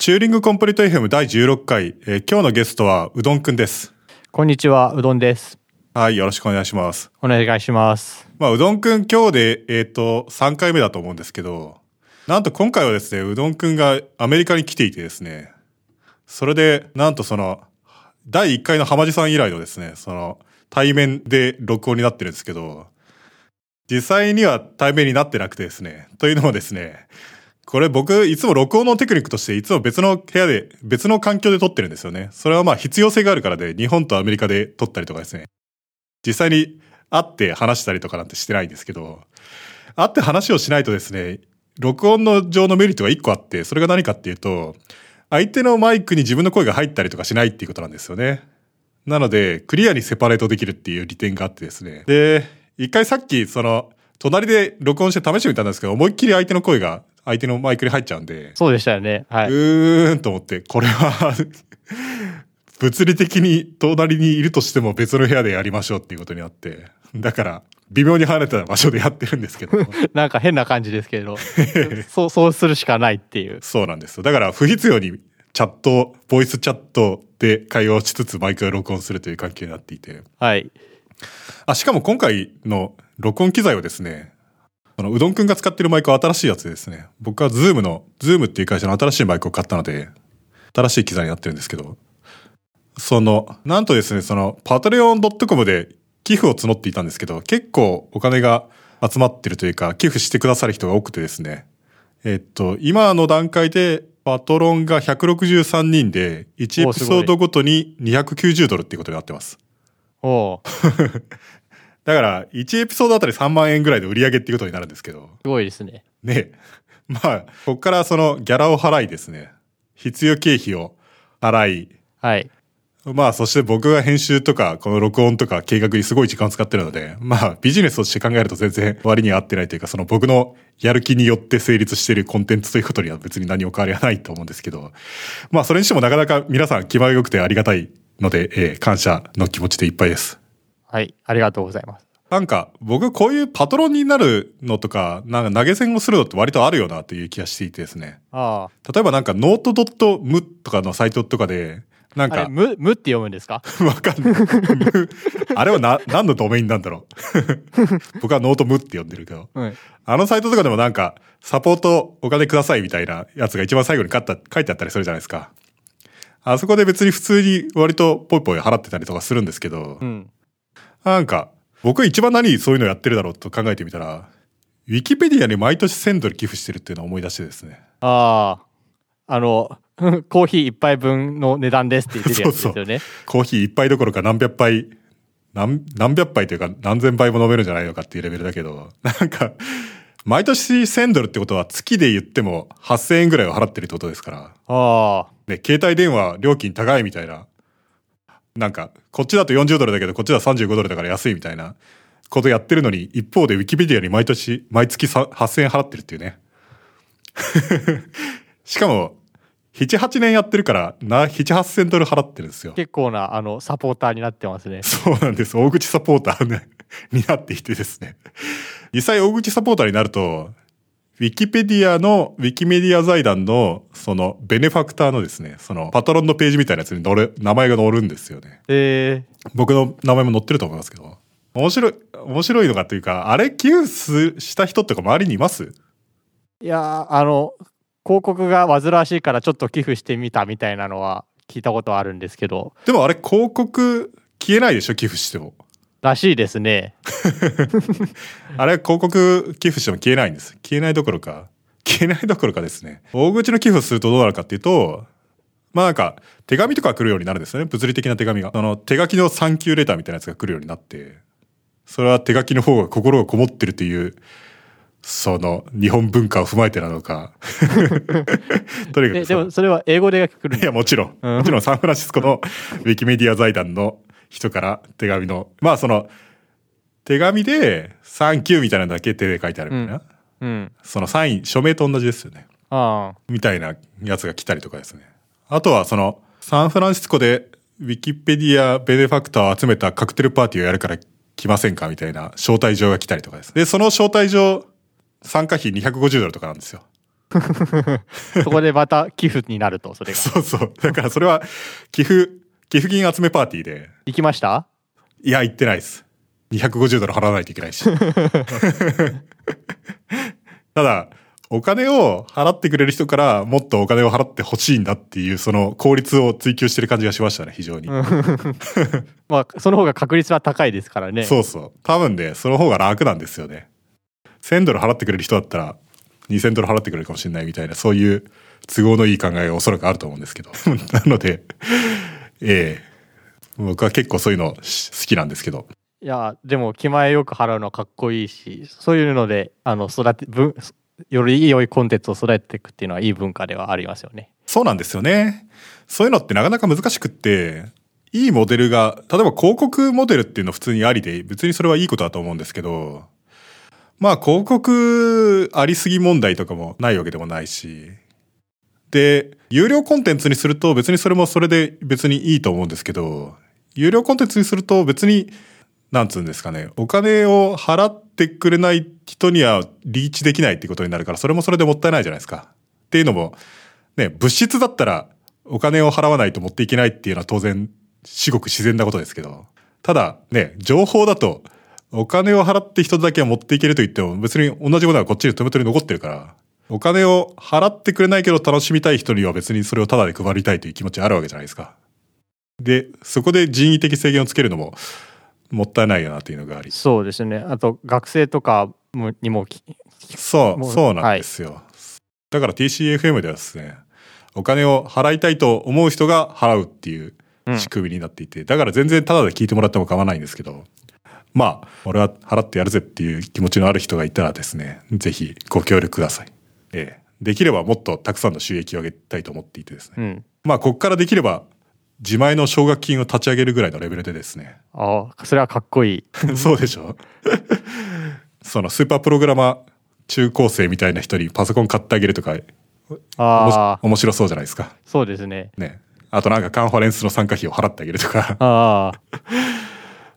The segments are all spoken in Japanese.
チューリングコンプリート FM 第16回、えー今日のゲストはうどんくんです。こんにちは、うどんです。はい、よろしくお願いします。お願いします。まあ、うどんくん今日で、えっ、と、3回目だと思うんですけど、なんと今回はですね、うどんくんがアメリカに来ていてですね、それで、なんとその、第1回の浜地さん以来のですね、その、対面で録音になってるんですけど、実際には対面になってなくてですね、というのもですね、これ僕、いつも録音のテクニックとして、いつも別の部屋で、別の環境で撮ってるんですよね。それはまあ必要性があるからで、日本とアメリカで撮ったりとかですね。実際に会って話したりとかなんてしてないんですけど、会って話をしないとですね、録音の上のメリットが1個あって、それが何かっていうと、相手のマイクに自分の声が入ったりとかしないっていうことなんですよね。なので、クリアにセパレートできるっていう利点があってですね。で、一回さっき、その、隣で録音して試してみたんですけど、思いっきり相手の声が相手のマイクに入っちゃうんで、そうでしたよね。はうい。ーんと思って、これは、物理的に隣にいるとしても別の部屋でやりましょうっていうことになって、だから、微妙に離れた場所でやってるんですけど、なんか変な感じですけど、そう、そうするしかないっていう。そうなんですよ。だから、不必要にチャット、ボイスチャットで会話をしつつマイクを録音するという関係になっていて、はい。あ、しかも今回の録音機材はですね、そのうどんくんが使ってるマイクは新しいやつでですね、僕はズームの、ズームっていう会社の新しいマイクを買ったので、新しい機材になってるんですけど、その、なんとですね、その、 Patreon.com で寄付を募っていたんですけど、結構お金が集まってるというか、寄付してくださる人が多くてですね、えっと、今の段階で、パトロンが163人で、1エピソードごとに290ドルっていうことになってます。おう だから、1エピソードあたり3万円ぐらいで売り上げっていうことになるんですけど、すごいですね。ね。まあ、こっからそのギャラを払いですね。必要経費を払い、はい。まあ、そして僕が編集とか、この録音とか計画にすごい時間を使ってるので、まあ、ビジネスとして考えると全然割には合ってないというか、その僕のやる気によって成立しているコンテンツということには別に何も変わりはないと思うんですけど、まあ、それにしてもなかなか皆さん気前が良くてありがたいので、えー感謝の気持ちでいっぱいです。はい。ありがとうございます。なんか、僕こういうパトロンになるのとか、なんか投げ銭をするのって割とあるよなという気がしていてですね。あ例えばなんかノート .mu とかのサイトとかで、なんか、む、むって読むんですか？わかんない。あれはな、何のドメインなんだろう。僕はノートムって呼んでるけど。うん。あのサイトとかでもなんか、サポートお金くださいみたいなやつが一番最後に書いてあったりするじゃないですか。あそこで別に普通に割とポイポイ払ってたりとかするんですけど、うん。なんか、僕一番何そういうのやってるだろうと考えてみたら、ウィキペディアに毎年1000ドル寄付してるっていうのを思い出してですね。ああ。あの、コーヒー一杯分の値段ですって言ってるやつですよね。コーヒー一杯どころか何百杯、何、何百杯というか何千杯も飲めるんじゃないのかっていうレベルだけど、なんか、毎年1000ドルってことは月で言っても8000円ぐらいを払ってるってことですから、ああ。ね、携帯電話料金高いみたいな、なんか、こっちだと40ドルだけどこっちだと35ドルだから安いみたいなことやってるのに、一方でウィキペディアに毎年、毎月さ8000円払ってるっていうね。しかも、7、8年やってるから、な、7、8000ドル払ってるんですよ。結構な、あの、サポーターになってますね。そうなんです。大口サポーター、ね、になっていてですね。実際大口サポーターになると、ウィキペディアの、ウィキメディア財団の、その、ベネファクターのですね、その、パトロンのページみたいなやつに載る、名前が載るんですよね。え僕の名前も載ってると思いますけど。面白い、面白いのかというか、あれ、寄付すした人ってか周りにいます？ー、いやーあの、広告が煩わしいからちょっと寄付してみたみたいなのは聞いたことはあるんですけど、でもあれ、広告消えないでしょ？寄付しても。らしいですね。あれ、広告寄付しても消えないんです。消えないどころか、消えないどころかですね。大口の寄付をするとどうなるかっていうと、まあなんか、手紙とか来るようになるんですよね。物理的な手紙が。あの、手書きのサンキューレターみたいなやつが来るようになって、それは手書きの方が心がこもってるという、その、日本文化を踏まえてなのか。とにかえ、くでもそれは英語で来るんいや、もちろんもちろんサンフランシスコのウィキメディア財団の人から手紙の、まあその、手紙で、サンキューみたいなのだけ手で書いてあるみたいな。うん。そのサイン、署名と同じですよね。ああ。みたいなやつが来たりとかですね。あとはその、サンフランシスコでウィキペディアベネファクターを集めたカクテルパーティーをやるから来ませんかみたいな招待状が来たりとかです。で、その招待状、参加費250ドルとかなんですよ。そこでまた寄付になると、それが。そうそう。だからそれは、寄付、寄付金集めパーティーで、行きました？いや、行ってないです。250ドル払わないといけないし。ただ、お金を払ってくれる人からもっとお金を払ってほしいんだっていう、その効率を追求してる感じがしましたね、非常に。まあ、その方が確率は高いですからね。そうそう。多分ね、その方が楽なんですよね。1000ドル払ってくれる人だったら、2000ドル払ってくれるかもしれないみたいな、そういう都合のいい考えがおそらくあると思うんですけど。なので、ええ僕は結構そういうのし好きなんですけど。いや、でも、気前よく払うのはかっこいいし、そういうので、あの、育て、ぶより良いコンテンツを育てていくっていうのはいい文化ではありますよね。そうなんですよね。そういうのってなかなか難しくって、いいモデルが、例えば広告モデルっていうの普通にありで、別にそれはいいことだと思うんですけど、まあ広告ありすぎ問題とかもないわけでもないし、で、有料コンテンツにすると別にそれもそれで別にいいと思うんですけど、有料コンテンツにすると別に、なんつうんですかね、お金を払ってくれない人にはリーチできないってことになるから、それもそれでもったいないじゃないですか。っていうのも、ね、物質だったらお金を払わないと持っていけないっていうのは当然、至極自然なことですけど、ただね、情報だと、お金を払って人だけは持っていけると言っても別に同じものはこっちに手元に残ってるから、お金を払ってくれないけど楽しみたい人には別にそれをタダで配りたいという気持ちあるわけじゃないですか。で、そこで人為的制限をつけるのももったいないよなというのがあり。そうですね。あと、学生とかもにもき、そう、そうなんですよ。だから TCFM ではですね、お金を払いたいと思う人が払うっていううん仕組みになっていて、だから全然タダで聞いてもらっても構わないんですけど、まあ、俺は払ってやるぜっていう気持ちのある人がいたらですね、ぜひご協力ください。ええ。できればもっとたくさんの収益を上げたいと思っていてですね。うん。まあ、ここからできれば、自前の奨学金を立ち上げるぐらいのレベルでですね、ああ、それはかっこいい。そうでしょ？そのスーパープログラマー中高生みたいな人にパソコン買ってあげるとか、ああ、面白そうじゃないですか。そうですね。ね。あとなんかカンファレンスの参加費を払ってあげるとか、ああ、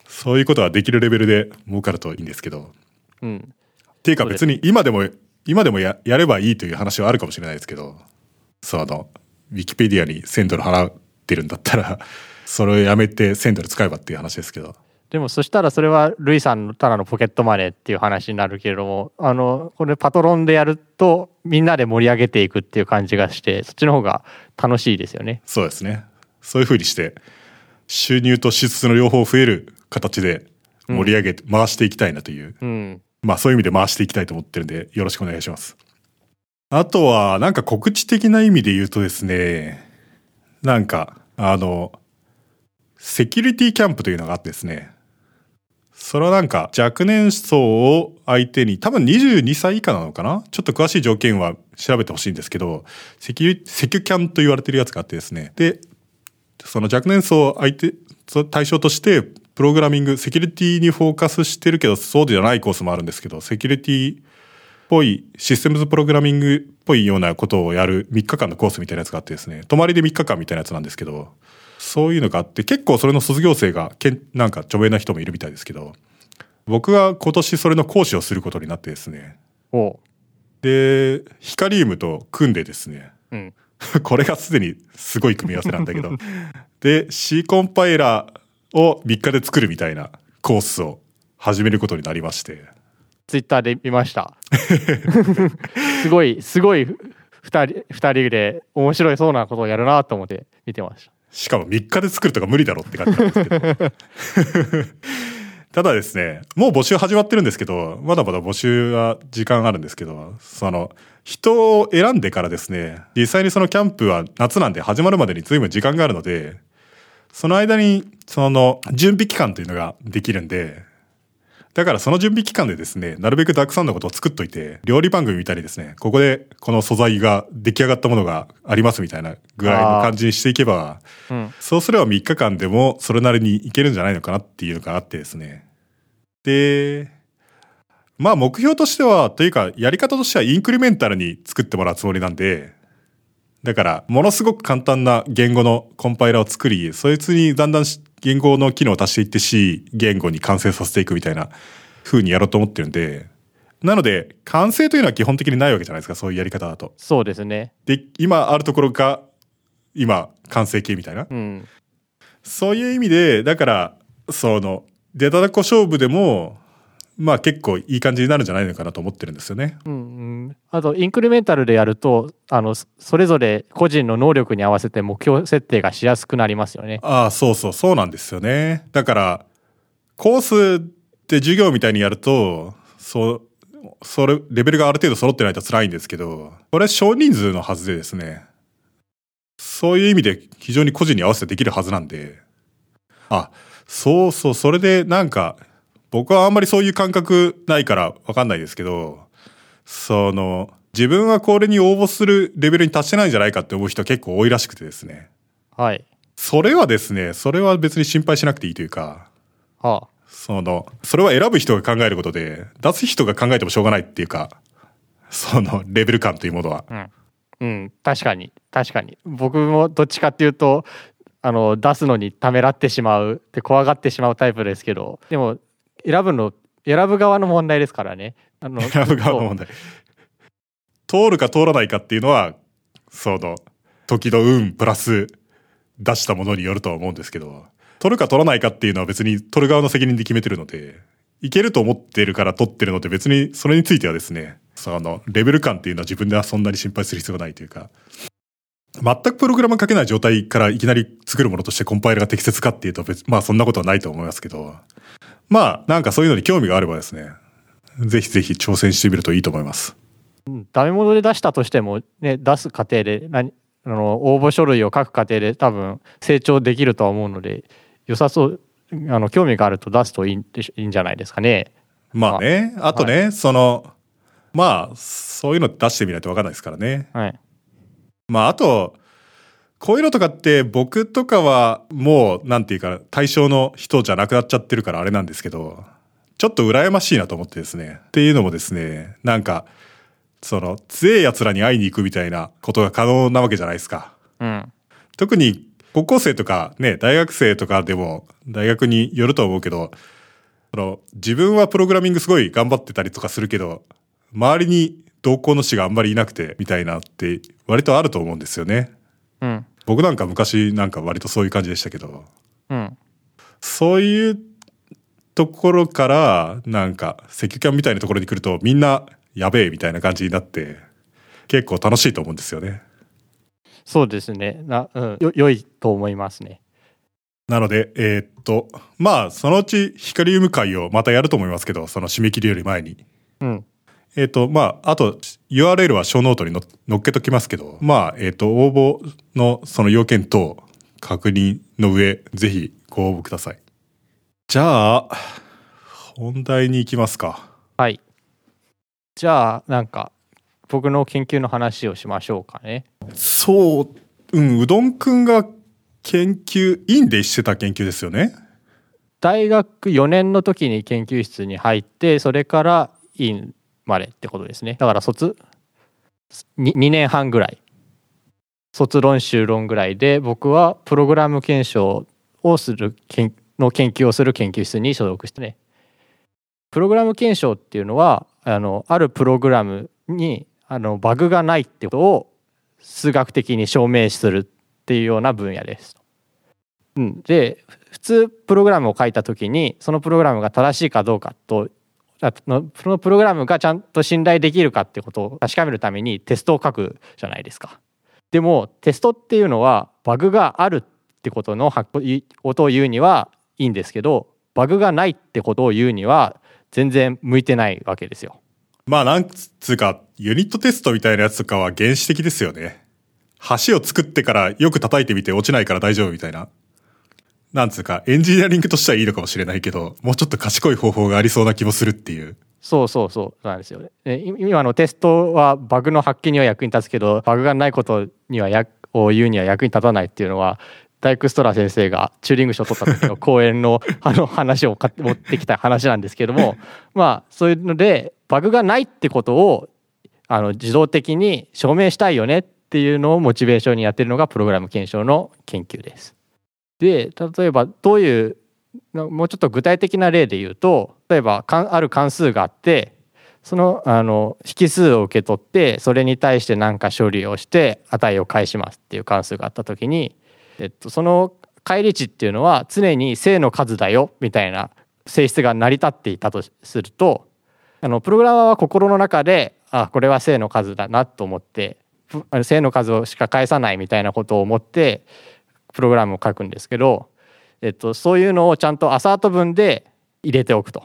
そういうことはできるレベルで儲かるといいんですけど。うん。っていうか別に今でも、今でもややればいいという話はあるかもしれないですけど、そうあの、ウィキペディアに1000ドル払ってるんだったら、それをやめて1000ドル使えばっていう話ですけど。でもそしたらそれはルイさんのただのポケットマネーっていう話になるけれどもあのこれパトロンでやるとみんなで盛り上げていくっていう感じがしてそっちの方が楽しいですよね。そうですね。そういう風にして、収入と支出の両方増える形で盛り上げて、回していきたいなという。うん。まあそういう意味で回していきたいと思ってるんで、よろしくお願いします。あとは、なんか告知的な意味で言うとですね、なんか、あの、セキュリティキャンプというのがあってですね、それはなんか若年層を相手に、多分22歳以下なのかな？ちょっと詳しい条件は調べてほしいんですけど、セキュ、セキュキャンと言われてるやつがあってですね。で、その若年層相手、対象として、プログラミング、セキュリティにフォーカスしてるけど、そうじゃないコースもあるんですけど、セキュリティっぽい、システムズプログラミングっぽいようなことをやる3日間のコースみたいなやつがあってですね、泊まりで3日間みたいなやつなんですけど、そういうのがあって、結構それの卒業生がけん、なんか著名な人もいるみたいですけど、僕は今年それの講師をすることになってですね。で、ヒカリウムと組んでですね、うん。これがすでにすごい組み合わせなんだけど。で、C コンパイラーを3日で作るみたいなコースを始めることになりまして。ツイッターで見ました。すごい、すごい二人、二人で面白いそうなことをやるなと思って見てました。しかも3日で作るとか無理だろって感じなんですけど。ただですね、もう募集始まってるんですけど、まだまだ募集は時間あるんですけど、その、人を選んでからですね、実際にそのキャンプは夏なんで始まるまでに随分時間があるので、その間に、その、準備期間というのができるんで、だからその準備期間でですね、なるべくたくさんのことを作っといて、料理番組見たりですね、ここでこの素材が出来上がったものがありますみたいなぐらいの感じにしていけば、うん。そうすれば3日間でもそれなりにいけるんじゃないのかなっていうのがあってですね。で、まあ目標としては、というかやり方としてはインクリメンタルに作ってもらうつもりなんで、だから、ものすごく簡単な言語のコンパイラーを作り、そいつにだんだん言語の機能を足していって C 言語に完成させていくみたいな風にやろうと思ってるんで、なので、完成というのは基本的にないわけじゃないですか、そういうやり方だと。そうですね。で、今あるところが、今、完成形みたいな。うん。そういう意味で、だから、その、デタダコ勝負でも、まあ結構いい感じになるんじゃないのかなと思ってるんですよね。うんうん、あとインクリメンタルでやるとあのそそれぞれ個人の能力に合わせて目標設定がしやすくなりますよね。ああ、そうそう、そうなんですよね。だから、コースで授業みたいにやると、そう、それ、レベルがある程度揃ってないと辛いんですけど、これ少人数のはずでですね、そういう意味で非常に個人に合わせてできるはずなんで、あ、そうそう、それでなんか、僕はあんまりそういう感覚ないからわかんないですけど、その、自分はこれに応募するレベルに達してないんじゃないかって思う人結構多いらしくてですね。はい。それはですね、それは別に心配しなくていいというか、はその、それは選ぶ人が考えることで、出す人が考えてもしょうがないっていうか、その、レベル感というものは。あ、うん、うん、確かに確かに僕もどっちかっていうとあの出すのにためらってしまうって怖がってしまうタイプですけどでも選ぶの選ぶ側の問題ですからね。あの選ぶ側の問題。通るか通らないかっていうのは、その、時の運プラス出したものによるとは思うんですけど、取るか取らないかっていうのは別に取る側の責任で決めてるので、いけると思ってるから取ってるので別にそれについてはですね、その、レベル感っていうのは自分ではそんなに心配する必要がないというか、全くプログラム書けない状態からいきなり作るものとしてコンパイルが適切かっていうと別、まあそんなことはないと思いますけど、まあなんかそういうのに興味があればですね、ぜひぜひ挑戦してみるといいと思います。うんダメ元で出したとしても、ね、出す過程で何あの応募書類を書く過程で多分成長できるとは思うので良さそうあの興味があると出すといいんでしいいんじゃないですかね。まあね、あとね、その、まあ、そういうの出してみないとわかんないですからね。はい、まあ、あと、こういうのとかって僕とかはもう、なんていうか、対象の人じゃなくなっちゃってるからあれなんですけど、ちょっと羨ましいなと思ってですね。っていうのもですね、なんか、その、強い奴らに会いに行くみたいなことが可能なわけじゃないですか。うん特に高校生とかね、大学生とかでも大学によると思うけど、その自分はプログラミングすごい頑張ってたりとかするけど、周りに同行の師があんまりいなくてみたいなって割とあると思うんですよね。うん僕なんか昔なんか割とそういう感じでしたけど、うんそういうところからなんか赤キャンみたいなところに来るとみんなやべえみたいな感じになって結構楽しいと思うんですよね。そうですねな、うん、よ良いと思いますね。なので、えーっと、まあ、そのうちヒカリウム会をまたやると思いますけど、その締め切りより前に。うんえーっと、まあ、あと、URL は小ノートにの載っけときますけど、まあ、えーっと、応募のその要件等確認の上、ぜひご応募ください。じゃあ、本題に行きますか。はい。じゃあなんか僕の研究の話をしましょうかね。そう、うん、うどんくんが研究、院でしてた研究ですよね。大学4年の時に研究室に入ってそれから院までってことですね。だから卒 2, 2年半ぐらい。卒論修論ぐらいで僕はプログラム検証をする研の研究をする研究室に所属してね。プログラム検証っていうのはあのあるプログラムにあのバグがないってことを数学的に証明するっていうような分野です。うん、で普通プログラムを書いた時にそのプログラムが正しいかどうかとそのプログラムがちゃんと信頼できるかってことを確かめるためにテストを書くじゃないですか。でもテストっていうのはバグがあるってことのことを言うにはいいんですけどバグがないってことを言うには全然向いてないわけですよ。まあなんつうか、ユニットテストみたいなやつとかは原始的ですよね。橋を作ってからよく叩いてみて落ちないから大丈夫みたいな。なんつうか、エンジニアリングとしてはいいのかもしれないけど、もうちょっと賢い方法がありそうな気もするっていう。そうそうそうなんですよね。で今のテストはバグの発見には役に立つけどバグがないことにはやを言うには役に立たないっていうのはダイクストラ先生がチューリング賞を取った時の講演の あの話をか持ってきた話なんですけどもまあそういうのでバグがないってことをあの自動的に証明したいよねっていうのをモチベーションにやってるのがプログラム検証の研究です。で例えばどういうもうちょっと具体的な例で言うと例えばある関数があってそのあの引数を受け取ってそれに対して何か処理をして値を返しますっていう関数があった時に、えっと、その返り値っていうのは常に正の数だよみたいな性質が成り立っていたとするとあのプログラマーは心の中であこれは正の数だなと思って正の数をしか返さないみたいなことを思ってプログラムを書くんですけど、えっと、そういうのをちゃんとアサート文で入れておくと。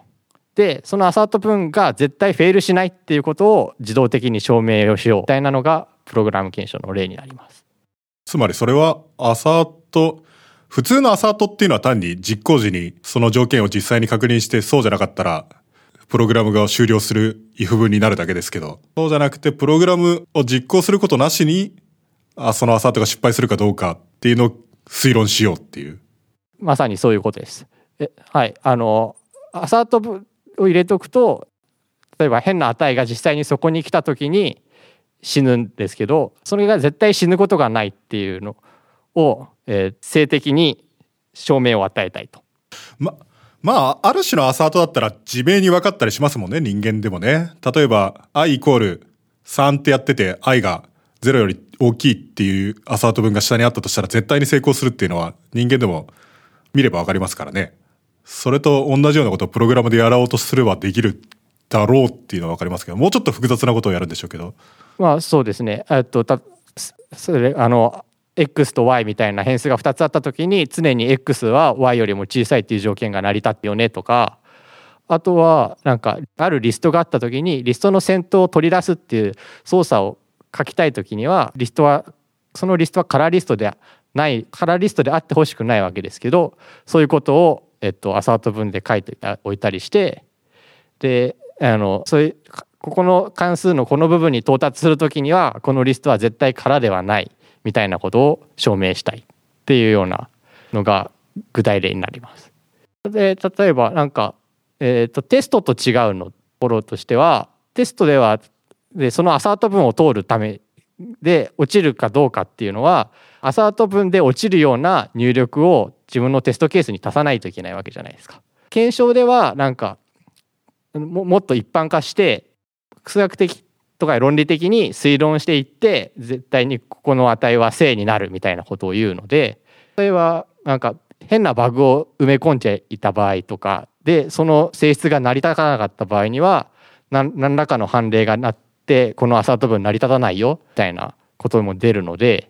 でそのアサート文が絶対フェイルしないっていうことを自動的に証明をしようみたいなのがプログラム検証の例になります。つまりそれはアサート普通のアサートっていうのは単に実行時にその条件を実際に確認してそうじゃなかったらプログラムが終了する if 文になるだけですけど、そうじゃなくてプログラムを実行することなしに、あそのアサートが失敗するかどうかっていうのを推論しようっていう。まさにそういうことです。えはい。あの、アサートを入れとくと例えば変な値が実際にそこに来た時に死ぬんですけどそれが絶対死ぬことがないっていうのを、えー、性的に証明を与えたいと。ままあ、ある種のアサートだったら自明に分かったりしますもんね、人間でもね。例えば、i イコール3ってやってて、i が0より大きいっていうアサート文が下にあったとしたら絶対に成功するっていうのは人間でも見れば分かりますからね。それと同じようなことをプログラムでやろうとすればできるだろうっていうのは分かりますけど、もうちょっと複雑なことをやるんでしょうけど。まあそうですね。えっと、たそれあの x と y みたいな変数が2つあった時に常に x は y よりも小さいっていう条件が成り立ってよねとかあとはなんかあるリストがあった時にリストの先頭を取り出すっていう操作を書きたい時にはリストはそのリストはカラーリストでないカラーリストであってほしくないわけですけどそういうことをえっと、アサート文で書いておいたりしてであのそういうここの関数のこの部分に到達する時にはこのリストは絶対空ではないみたいなことを証明したいっていうようなのが具体例になります。で例えばなんか、えーと、テストと違うのところとしてはテストではでそのアサート文を通るためで落ちるかどうかっていうのはアサート文で落ちるような入力を自分のテストケースに足さないといけないわけじゃないですか。検証ではなんかもっと一般化して数学的とか論理的に推論していって絶対にここの値は正になるみたいなことを言うのでそれはなんか変なバグを埋め込んじゃいた場合とかでその性質が成り立たなかった場合には何らかの判例がなってこのアサート文成り立たないよみたいなことも出るので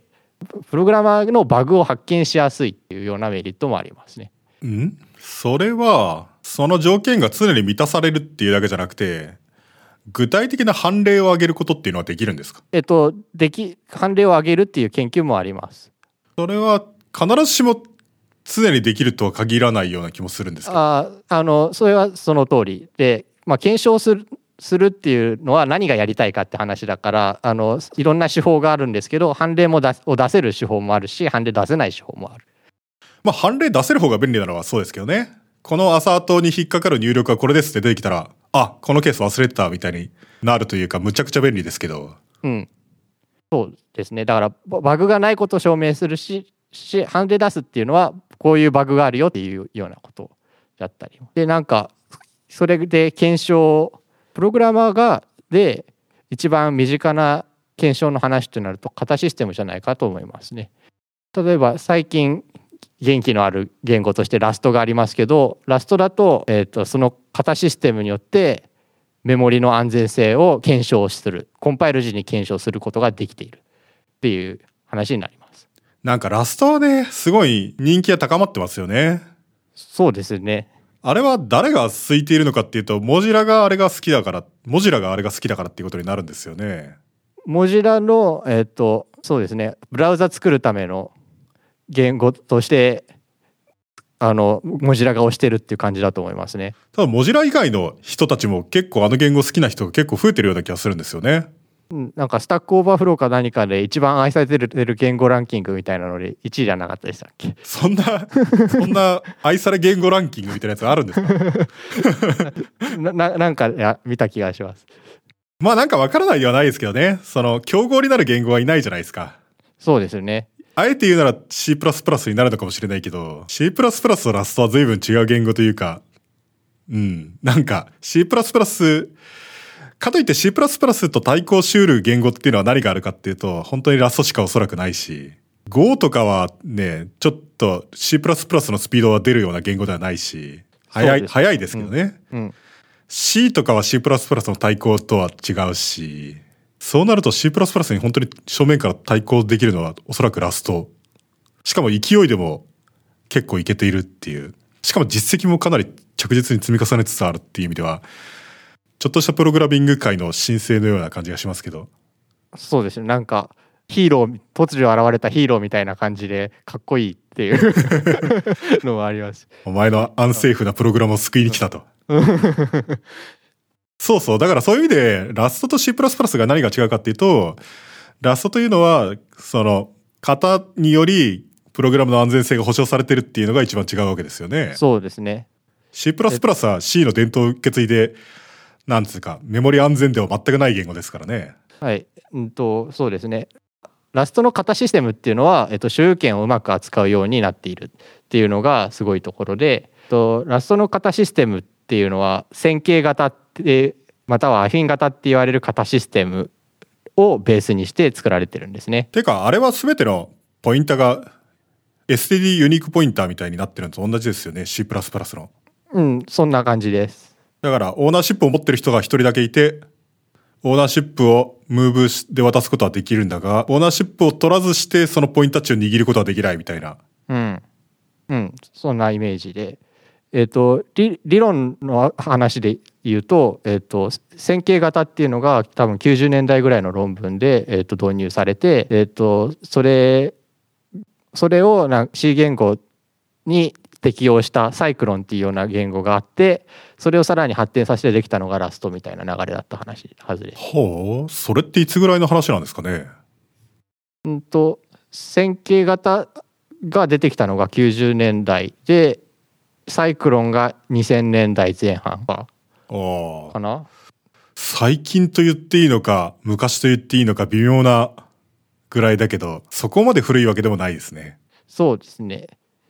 プログラマーのバグを発見しやすいっていうようなメリットもありますね。ん？それは、その条件が常に満たされるっていうだけじゃなくて、具体的な判例を上げることっていうのはできるんですか？えっと、でき、判例を上げるっていう研究もあります。それは必ずしも常にできるとは限らないような気もするんですああの、それはその通りで、まあ、検証するするっていうのは何がやりたいかって話だからあのいろんな手法があるんですけど判例も出を出せる手法もあるし判例出せない手法もある。まあ判例出せる方が便利なのはそうですけどね。このアサートに引っかかる入力はこれですって出てきたらあこのケース忘れてたみたいになるというかむちゃくちゃ便利ですけど。うん。そうですねだからバグがないことを証明するしし判例出すっていうのはこういうバグがあるよっていうようなことだったりでなんかそれで検証プログラマーがで一番身近な検証の話となると型システムじゃないかと思いますね。例えば最近元気のある言語としてラストがありますけどラストだと,、えーと、その型システムによってメモリの安全性を検証するコンパイル時に検証することができているっていう話になります。なんかラストはねすごい人気が高まってますよね。そうですね。あれは誰が空いているのかっていうと、モジラがあれが好きだから、モジラがあれが好きだからっていうことになるんですよね。モジラの、えっ、ー、と、そうですね、ブラウザ作るための言語として、あの、モジラが推してるっていう感じだと思いますね。ただ、モジラ以外の人たちも結構あの言語好きな人が結構増えてるような気がするんですよね。なんか Stack Overflow か何かで一番愛されてる言語ランキングみたいなので1位じゃなかったでしたっけ？そんな、そんな愛され言語ランキングみたいなやつがあるんですか？な なんかや見た気がします。まあなんかわからないではないですけどね。その、競合になる言語はいないじゃないですか。そうですよね。あえて言うなら C++ になるのかもしれないけど、C++ と Rust は随分違う言語というか、うん。なんか C++ かといって C++ と対抗しうる言語っていうのは何があるかっていうと、本当にラストしかおそらくないし、Go とかはね、ちょっと C++ のスピードが出るような言語ではないし、早い、早いですけどね。うん。C とかは C++ の対抗とは違うし、そうなると C++ に本当に正面から対抗できるのはおそらくラスト。しかも勢いでも結構いけているっていう。しかも実績もかなり着実に積み重ねつつあるっていう意味では、ちょっとしたプログラミング界の申請のような感じがしますけど。そうですね。なんか、ヒーロー、突如現れたヒーローみたいな感じで、かっこいいっていう のもあります。お前のアンセーフなプログラムを救いに来たと。そうそう。だからそういう意味で、ラストと C++ が何が違うかっていうと、ラストというのは、その、型により、プログラムの安全性が保証されてるっていうのが一番違うわけですよね。そうですね。C++ は C の伝統を受け継いで、なんつうか、メモリ安全では全くない言語ですからね。はい。うんと、そうですね。ラストの型システムっていうのは、えっと、所有権をうまく扱うようになっているっていうのがすごいところで、えっと、ラストの型システムっていうのは線形型ってまたはアフィン型って言われる型システムをベースにして作られてるんですね。てか、あれは全てのポインタが STD ユニークポインターみたいになってるのと同じですよね。C++ の。うん、そんな感じです。だから、オーナーシップを持ってる人が一人だけいて、オーナーシップをムーブで渡すことはできるんだが、オーナーシップを取らずして、そのポイントタッチを握ることはできないみたいな。うん。うん、そんなイメージで。えっ、と理、論の話で言うと、えっ、と、線形型っていうのが多分90年代ぐらいの論文で、えっ、と、導入されて、えっ、と、それ、それをな C 言語に適用したサイクロンっていうような言語があって、それをさらに発展させてできたのがラストみたいな流れだった話はずです。ほう、それっていつぐらいの話なんですかね？うんと線形型が出てきたのが90年代でサイクロンが2000年代前半かああか。な？最近と言っていいのか、昔と言っていいのか微妙なぐらいだけど、そこまで古いわけでもないですね。そうですね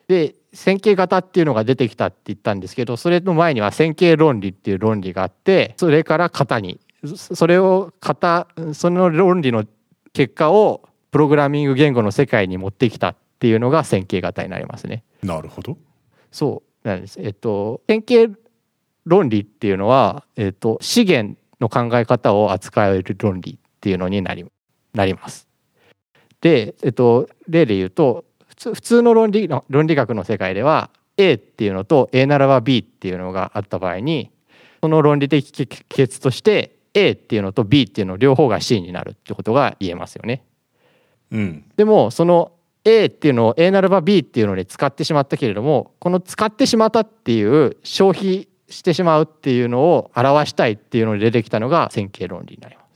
で線形型っていうのが出てきたって言ったんですけどそれの前には線形論理っていう論理があってそれから型にそそれを型その論理の結果をプログラミング言語の世界に持ってきたっていうのが線形型になりますね。なるほど。そうなんです。えっと、典型論理っていうのは、えっと、資源の考え方を扱える論理っていうのになりなります。で、えっと、例で言うと、普通普通の論理の論理学の世界では、A っていうのと A ならば B っていうのがあった場合に、その論理的帰結として、A っていうのと B っていうの両方が C になるってことが言えますよね。うん。でもその A っていうのを A ならば B っていうのに使ってしまったけれどもこの使ってしまったっていう消費してしまうっていうのを表したいっていうので出てきたのが線形論理になります。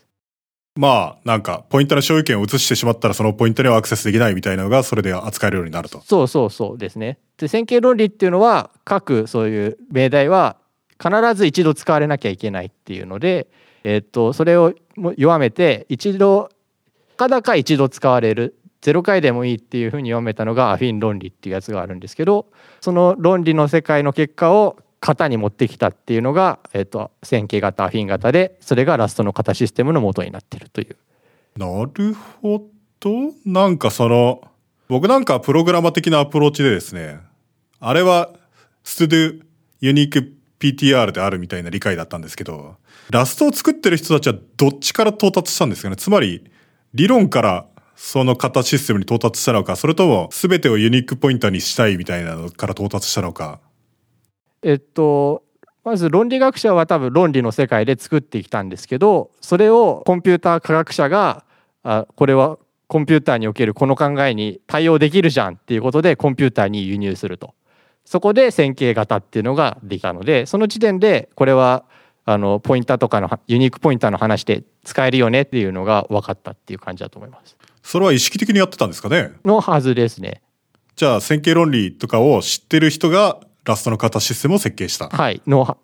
まあ、なんか、ポイントの所有権を移してしまったら、そのポイントにはアクセスできないみたいなのが、それで扱えるようになると。そうそうそうですね。で線形論理っていうのは各そういう命題は必ず一度使われなきゃいけないっていうので、えっとそれを弱めて一度かだか一度使われる0回でもいいっていうふうに読めたのがアフィン論理っていうやつがあるんですけどその論理の世界の結果を型に持ってきたっていうのが、えっと線形型アフィン型でそれがラストの型システムの元になってるという。なるほど。なんかその、僕なんかプログラマ的なアプローチでですね、あれは、ストゥユニーク PTR であるみたいな理解だったんですけど、ラストを作ってる人たちはどっちから到達したんですかね？つまり、理論からその型システムに到達したのか、それとも全てをユニークポインターにしたいみたいなのから到達したのか。えっとまず論理学者は多分論理の世界で作ってきたんですけどそれをコンピューター科学者があこれはコンピューターにおけるこの考えに対応できるじゃんっていうことでコンピューターに輸入すると。そこで線形型っていうのができたのでその時点でこれはあのポインターとかのユニークポインターの話で使えるよねっていうのが分かったっていう感じだと思います。それは意識的にやってたんですかね？のはずですね。じゃあ、線形論理とかを知ってる人がラストの型システムを設計した。はいのは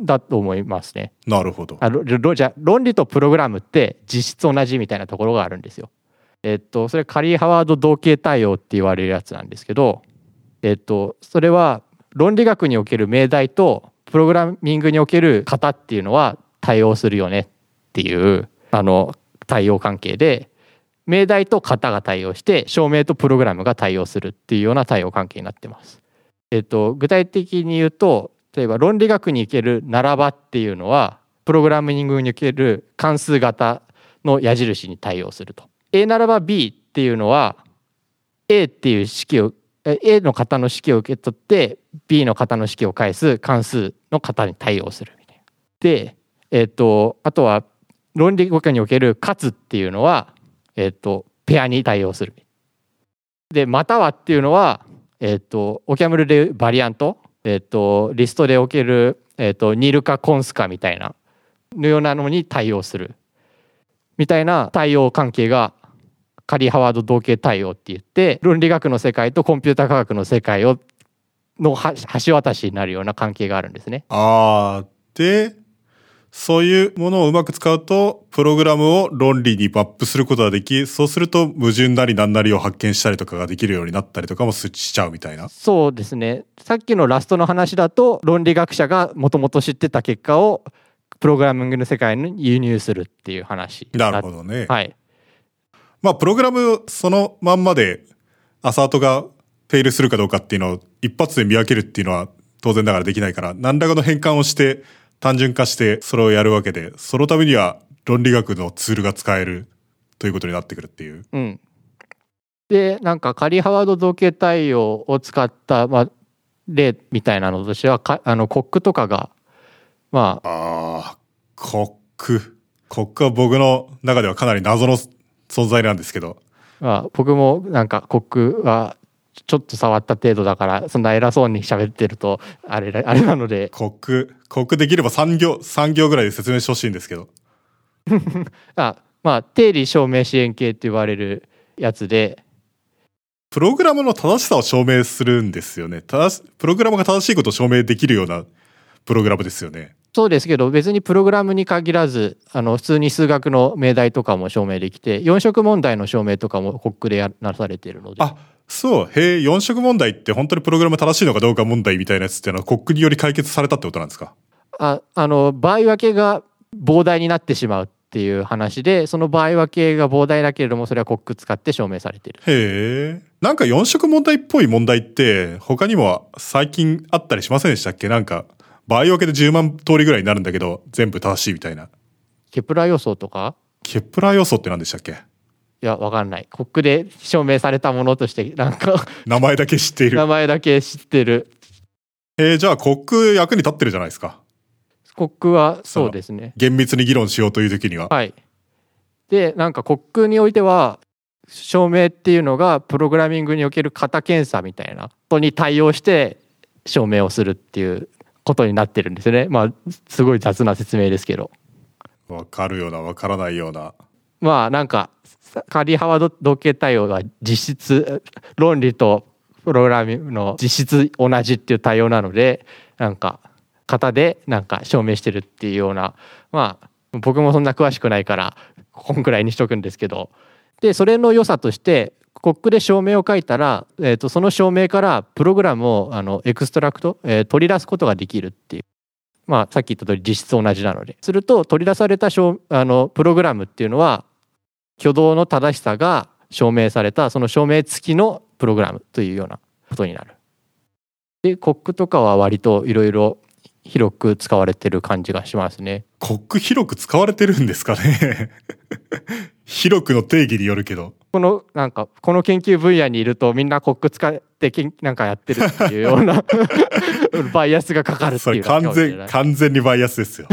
だと思いますねなるほど。あじゃあ論理とプログラムって実質同じみたいなところがあるんですよ。えっとそれカリー・ハワード同型対応って言われるやつなんですけど、えっとそれは論理学における命題とプログラミングにおける型っていうのは対応するよねっていうあの対応関係で命題と型が対応して証明とプログラムが対応するっていうような対応関係になってます。えっと、具体的に言うと例えば論理学におけるならばっていうのはプログラミングにおける関数型の矢印に対応すると。A ならば B っていうのは A っていう式を A の型の式を受け取って B の型の式を返す関数の型に対応するみたいな。で、えっ、とあとは論理語化における「かつ」っていうのは、えっ、とペアに対応する。でまたはっていうのは、えっ、とオキャムルでバリアント、えっ、とリストでおける、えっ、とニルかコンスかみたいなのようなのに対応するみたいな対応関係がカリー・ハワード同型対応って言って論理学の世界とコンピュータ科学の世界をの橋渡しになるような関係があるんですね。ああ、で、そういうものをうまく使うと、プログラムを論理にマップすることができ、そうすると矛盾なり何なりを発見したりとかができるようになったりとかもしちゃうみたいな。そうですね。さっきのラストの話だと、論理学者がもともと知ってた結果を、プログラミングの世界に輸入するっていう話。なるほどね。はい。まあ、プログラムそのまんまで、アサートがフェイルするかどうかっていうのを一発で見分けるっていうのは当然ながらできないから、何らかの変換をして単純化してそれをやるわけで、そのためには論理学のツールが使えるということになってくるっていう。うん。で、なんかカリー・ハワード造形対応を使った、まあ、例みたいなのとしては、かあの、コックとかが、まあ。ああ、コック。コックは僕の中ではかなり謎の存在なんですけど。まあ、僕もなんかコックはちょっと触った程度だからそんな偉そうに喋ってるとあれあれなので。コック。コックできれば3行3行ぐらいで説明してほしいんですけど。あまあ定理証明支援系って言われるやつで。プログラムの正しさを証明するんですよね。正しプログラムが正しいことを証明できるようなプログラムですよね。そうですけど別にプログラムに限らずあの普通に数学の命題とかも証明できて4色問題の証明とかもコックでやなされているので。あそうへえ4色問題って本当にプログラム正しいのかどうか問題みたいなやつっていうのはコックにより解決されたってことなんですか？ああの場合分けが膨大になってしまうっていう話でその場合分けが膨大だけれどもそれはコック使って証明されてる。へえなんか4色問題っぽい問題って他にも最近あったりしませんでしたっけ？なんか場合分けで10万通りぐらいになるんだけど、全部正しいみたいな。ケプラー予想とか？ケプラー予想って何でしたっけ？いや、わかんない。コックで証明されたものとして、なんか名前だけ知っている。名前だけ知ってる。えー、じゃあコック役に立ってるじゃないですか。コックはそうですね。厳密に議論しようという時には。はい。で、なんかコックにおいては、証明っていうのがプログラミングにおける型検査みたいなことに対応して証明をするっていうことになってるんですね。まあ、すごい雑な説明ですけど。わかるような、わからないような。まあ、なんか、カリ・ハワー同型対応は実質、論理とプログラミングの実質同じっていう対応なので、なんか、型でなんか証明してるっていうような、まあ、僕もそんな詳しくないから、こんくらいにしとくんですけど、で、それの良さとして、コックで証明を書いたら、えーと、その証明からプログラムをあの extract、えー、取り出すことができるっていう。まあ、さっき言った通り実質同じなので。すると取り出されたあのプログラムっていうのは挙動の正しさが証明されたその証明付きのプログラムというようなことになる。でコックとかは割といろいろ広く使われてる感じがしますね。コック広く使われてるんですかね広くの定義によるけど。このなんかこの研究分野にいるとみんなコック使ってけんなんかやってるっていうような バイアスがかかるっていう完全完全にバイアスですよ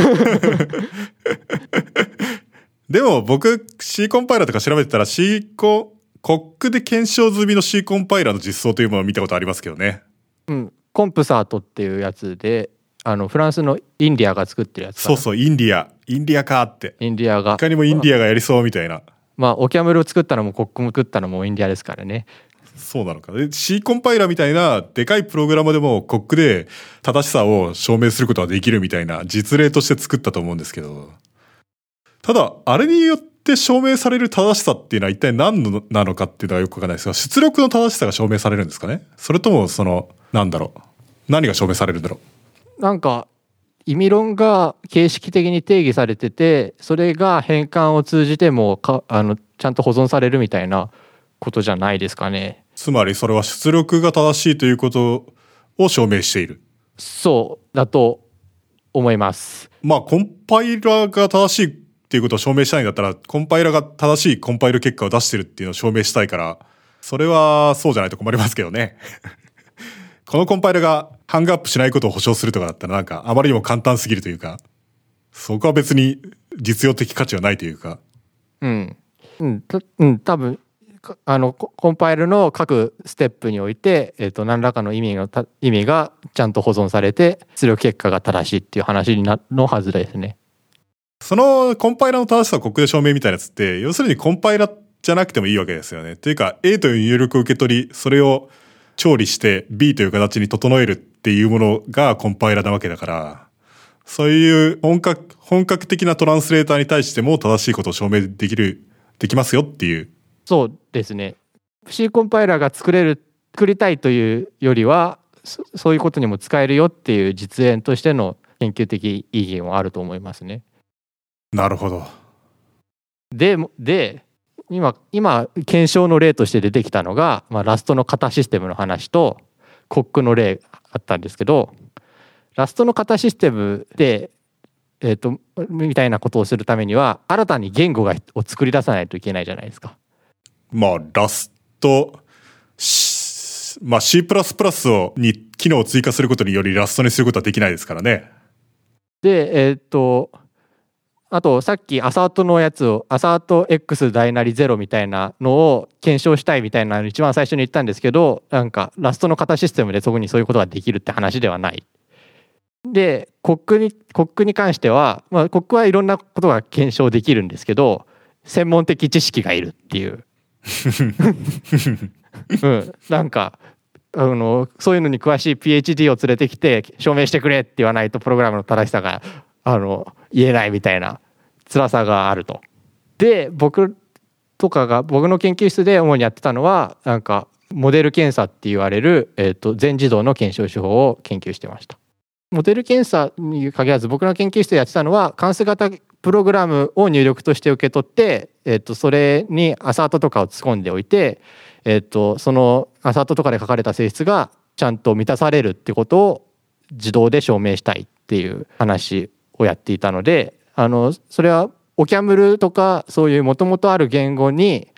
でも僕 C コンパイラーとか調べてたら C ココックで検証済みの C コンパイラーの実装というものを見たことありますけどね。うん。コンプサートっていうやつであのフランスのインディアが作ってるやつそうそうインディア。インディアかって。インディアが。いかにもインディアがやりそうみたいな。まあオキャムルを作ったのもコックも作ったのもインディアですからね。そうなのか。C コンパイラーみたいなでかいプログラムでもコックで正しさを証明することができるみたいな実例として作ったと思うんですけど。ただ、あれによって証明される正しさっていうのは一体何のなのかっていうのはよくわかんないですが、出力の正しさが証明されるんですかね？それともその、なんだろう？何が証明されるんだろう？なんか、意味論が形式的に定義されててそれが変換を通じてもかあのちゃんと保存されるみたいなことじゃないですかね。つまりそれは出力が正しいということを証明している。そうだと思います。まあ、コンパイラーが正しいっていうことを証明したいんだったら、コンパイラが正しいコンパイル結果を出してるっていうのを証明したいから、それはそうじゃないと困りますけどね。このコンパイラがハングアップしないことを保証するとかだったらなんかあまりにも簡単すぎるというか、そこは別に実用的価値はないというか、うん。うん、たうん、多分あのコンパイルの各ステップにおいて、えっと何らかの意味が意味がちゃんと保存されて出力結果が正しいっていう話になのはずですね。そのコンパイラの正しさをここで証明みたいなやつって、要するにコンパイラじゃなくてもいいわけですよね。というか、A という入力を受け取り、それを調理して B という形に整えるっていうものがコンパイラなわけだから、そういう本格、本格的なトランスレーターに対しても正しいことを証明できる、できますよっていう。そうですね。C コンパイラが作れる作りたいというよりはそそういうことにも使えるよっていう実演としての研究的意義もあると思いますね。なるほど。でもで今今検証の例として出てきたのが、まあ、ラストの型システムの話とコックの例あったんですけどラストの型システムで、えー、とみたいなことをするためには新たに言語がを作り出さないといけないじゃないですか。まあ、ラスト、しまあ C++ を、に機能を追加することによりラストにすることはできないですからね。でえっ、とあとさっきアサートのやつをアサート X 大なり0みたいなのを検証したいみたいなの一番最初に言ったんですけどなんかラストの型システムでそこにそういうことができるって話ではない。でコックにコックに関しては、まあ、コックはいろんなことが検証できるんですけど専門的知識がいるっていう。うん、なんかあのそういうのに詳しい PhD を連れてきて証明してくれって言わないとプログラムの正しさがあの言えないみたいな辛さがあると。で僕とかが僕の研究室で主にやってたのはなんかモデル検査って言われる、えー、と全自動の検証手法を研究してました。モデル検査に限らず僕の研究室でやってたのは関数型プログラムを入力として受け取って、えー、とそれにアサートとかを突っ込んでおいて、えー、とそのアサートとかで書かれた性質がちゃんと満たされるってことを自動で証明したいっていう話をやっていたのであのそれはオキャムルとかそういうもともとある言語に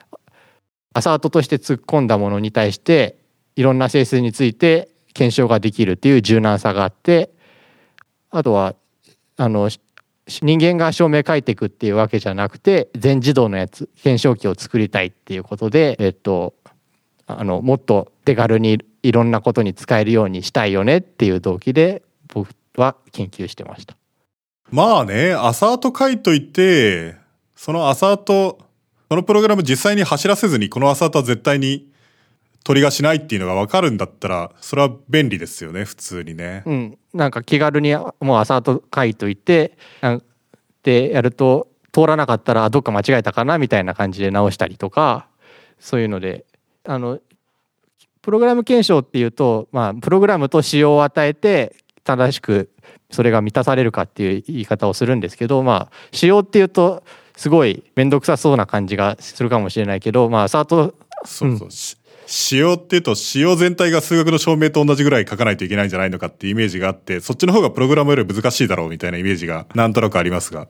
アサートとして突っ込んだものに対していろんな性質について検証ができるっていう柔軟さがあってあとはあの人間が証明書いていくっていうわけじゃなくて全自動のやつ検証機を作りたいっていうことで、えっと、あのもっと手軽にいろんなことに使えるようにしたいよねっていう動機で僕は研究してました。まあね、アサート書いといて、そのアサート、そのプログラム実際に走らせずにこのアサートは絶対にトリガーしないっていうのがわかるんだったら、それは便利ですよね、普通にね。うん、なんか気軽にもうアサート書いといてでやると通らなかったらどっか間違えたかなみたいな感じで直したりとかそういうのであのプログラム検証っていうと、まあ、プログラムと仕様を与えて正しくそれが満たされるかっていう言い方をするんですけど、まあ、仕様っていうとすごい面倒くさそうな感じがするかもしれないけど、まあ、アサートそうそう。し仕様っていうと、仕様全体が数学の証明と同じぐらい書かないといけないんじゃないのかっていうイメージがあって、そっちの方がプログラムより難しいだろうみたいなイメージがなんとなくありますが。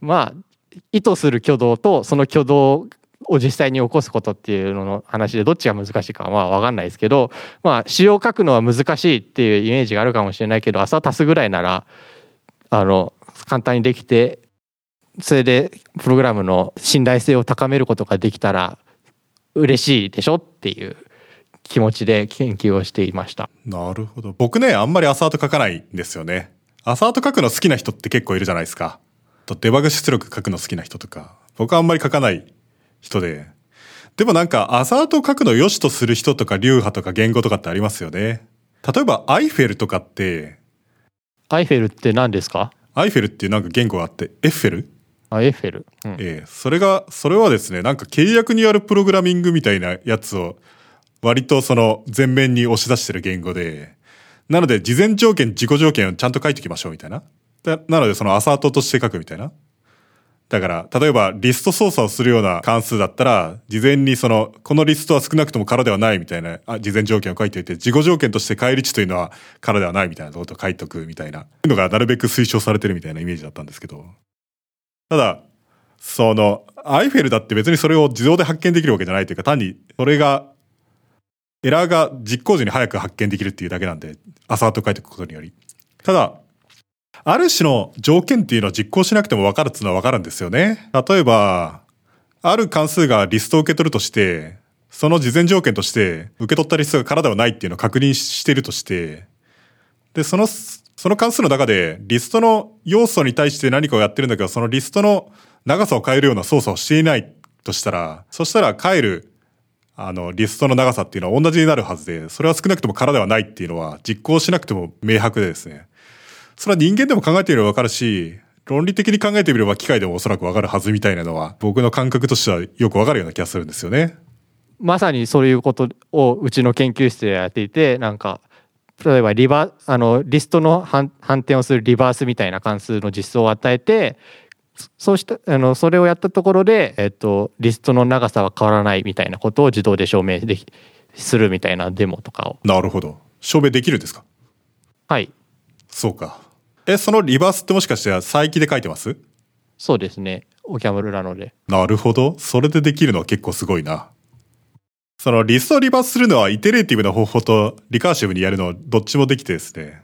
まあ意図する挙動とその挙動を実際に起こすことっていうのの話でどっちが難しいかはまあ分かんないですけどまあ仕様を書くのは難しいっていうイメージがあるかもしれないけど朝足すぐらいならあの簡単にできてそれでプログラムの信頼性を高めることができたら嬉しいでしょっていう気持ちで研究をしていました。なるほど。僕ね、あんまりアサート書かないんですよね。assert 書くの好きな人って結構いるじゃないですか。とデバッグ出力書くの好きな人とか。僕はあんまり書かない人で。でもなんか、 assert 書くの良しとする人とか流派とか言語とかってありますよね。例えば、アイフェルとかって、アイフェルって何ですか？アイフェルっていうなんか言語があって、エッフェル？あエッフェル、うんええ、それが、それはですね、なんか契約によるプログラミングみたいなやつを、割とその前面に押し出してる言語で、なので事前条件、自己条件をちゃんと書いておきましょうみたいな。だなのでそのアサートとして書くみたいな。だから、例えばリスト操作をするような関数だったら、事前にその、このリストは少なくとも空ではないみたいな、あ事前条件を書いておいて、事後条件として返り値というのは空ではないみたいなことを書いとくみたいな、いうのがなるべく推奨されてるみたいなイメージだったんですけど。ただ、その、アイフェルだって別にそれを自動で発見できるわけじゃないというか、単にそれが、エラーが実行時に早く発見できるっていうだけなんで、アサート書いておくことにより。ただ、ある種の条件っていうのは実行しなくても分かるっていうのは分かるんですよね。例えば、ある関数がリストを受け取るとして、その事前条件として、受け取ったリストが空ではないっていうのを確認しているとして、で、その、その関数の中で、リストの要素に対して何かをやってるんだけど、そのリストの長さを変えるような操作をしていないとしたら、そしたら帰る、あの、リストの長さっていうのは同じになるはずで、それは少なくとも空ではないっていうのは実行しなくても明白でですね。それは人間でも考えてみればわかるし、論理的に考えてみれば機械でもおそらくわかるはずみたいなのは、僕の感覚としてはよくわかるような気がするんですよね。まさにそういうことをうちの研究室でやっていてなんか例えばリバあのリストの反反転をするリバースみたいな関数の実装を与えてそそうしたあのそれをやったところで、えっと、リストの長さは変わらないみたいなことを自動で証明できするみたいなデモとかをなるほど。証明できるんですか？はいそうか。え、そのリバースってもしかして再起で書いてます？そうですねオキャムルなのでなるほど。それでできるのは結構すごいな。そのリストをリバースするのはイテレーティブな方法とリカーシブにやるのどっちもできてですね。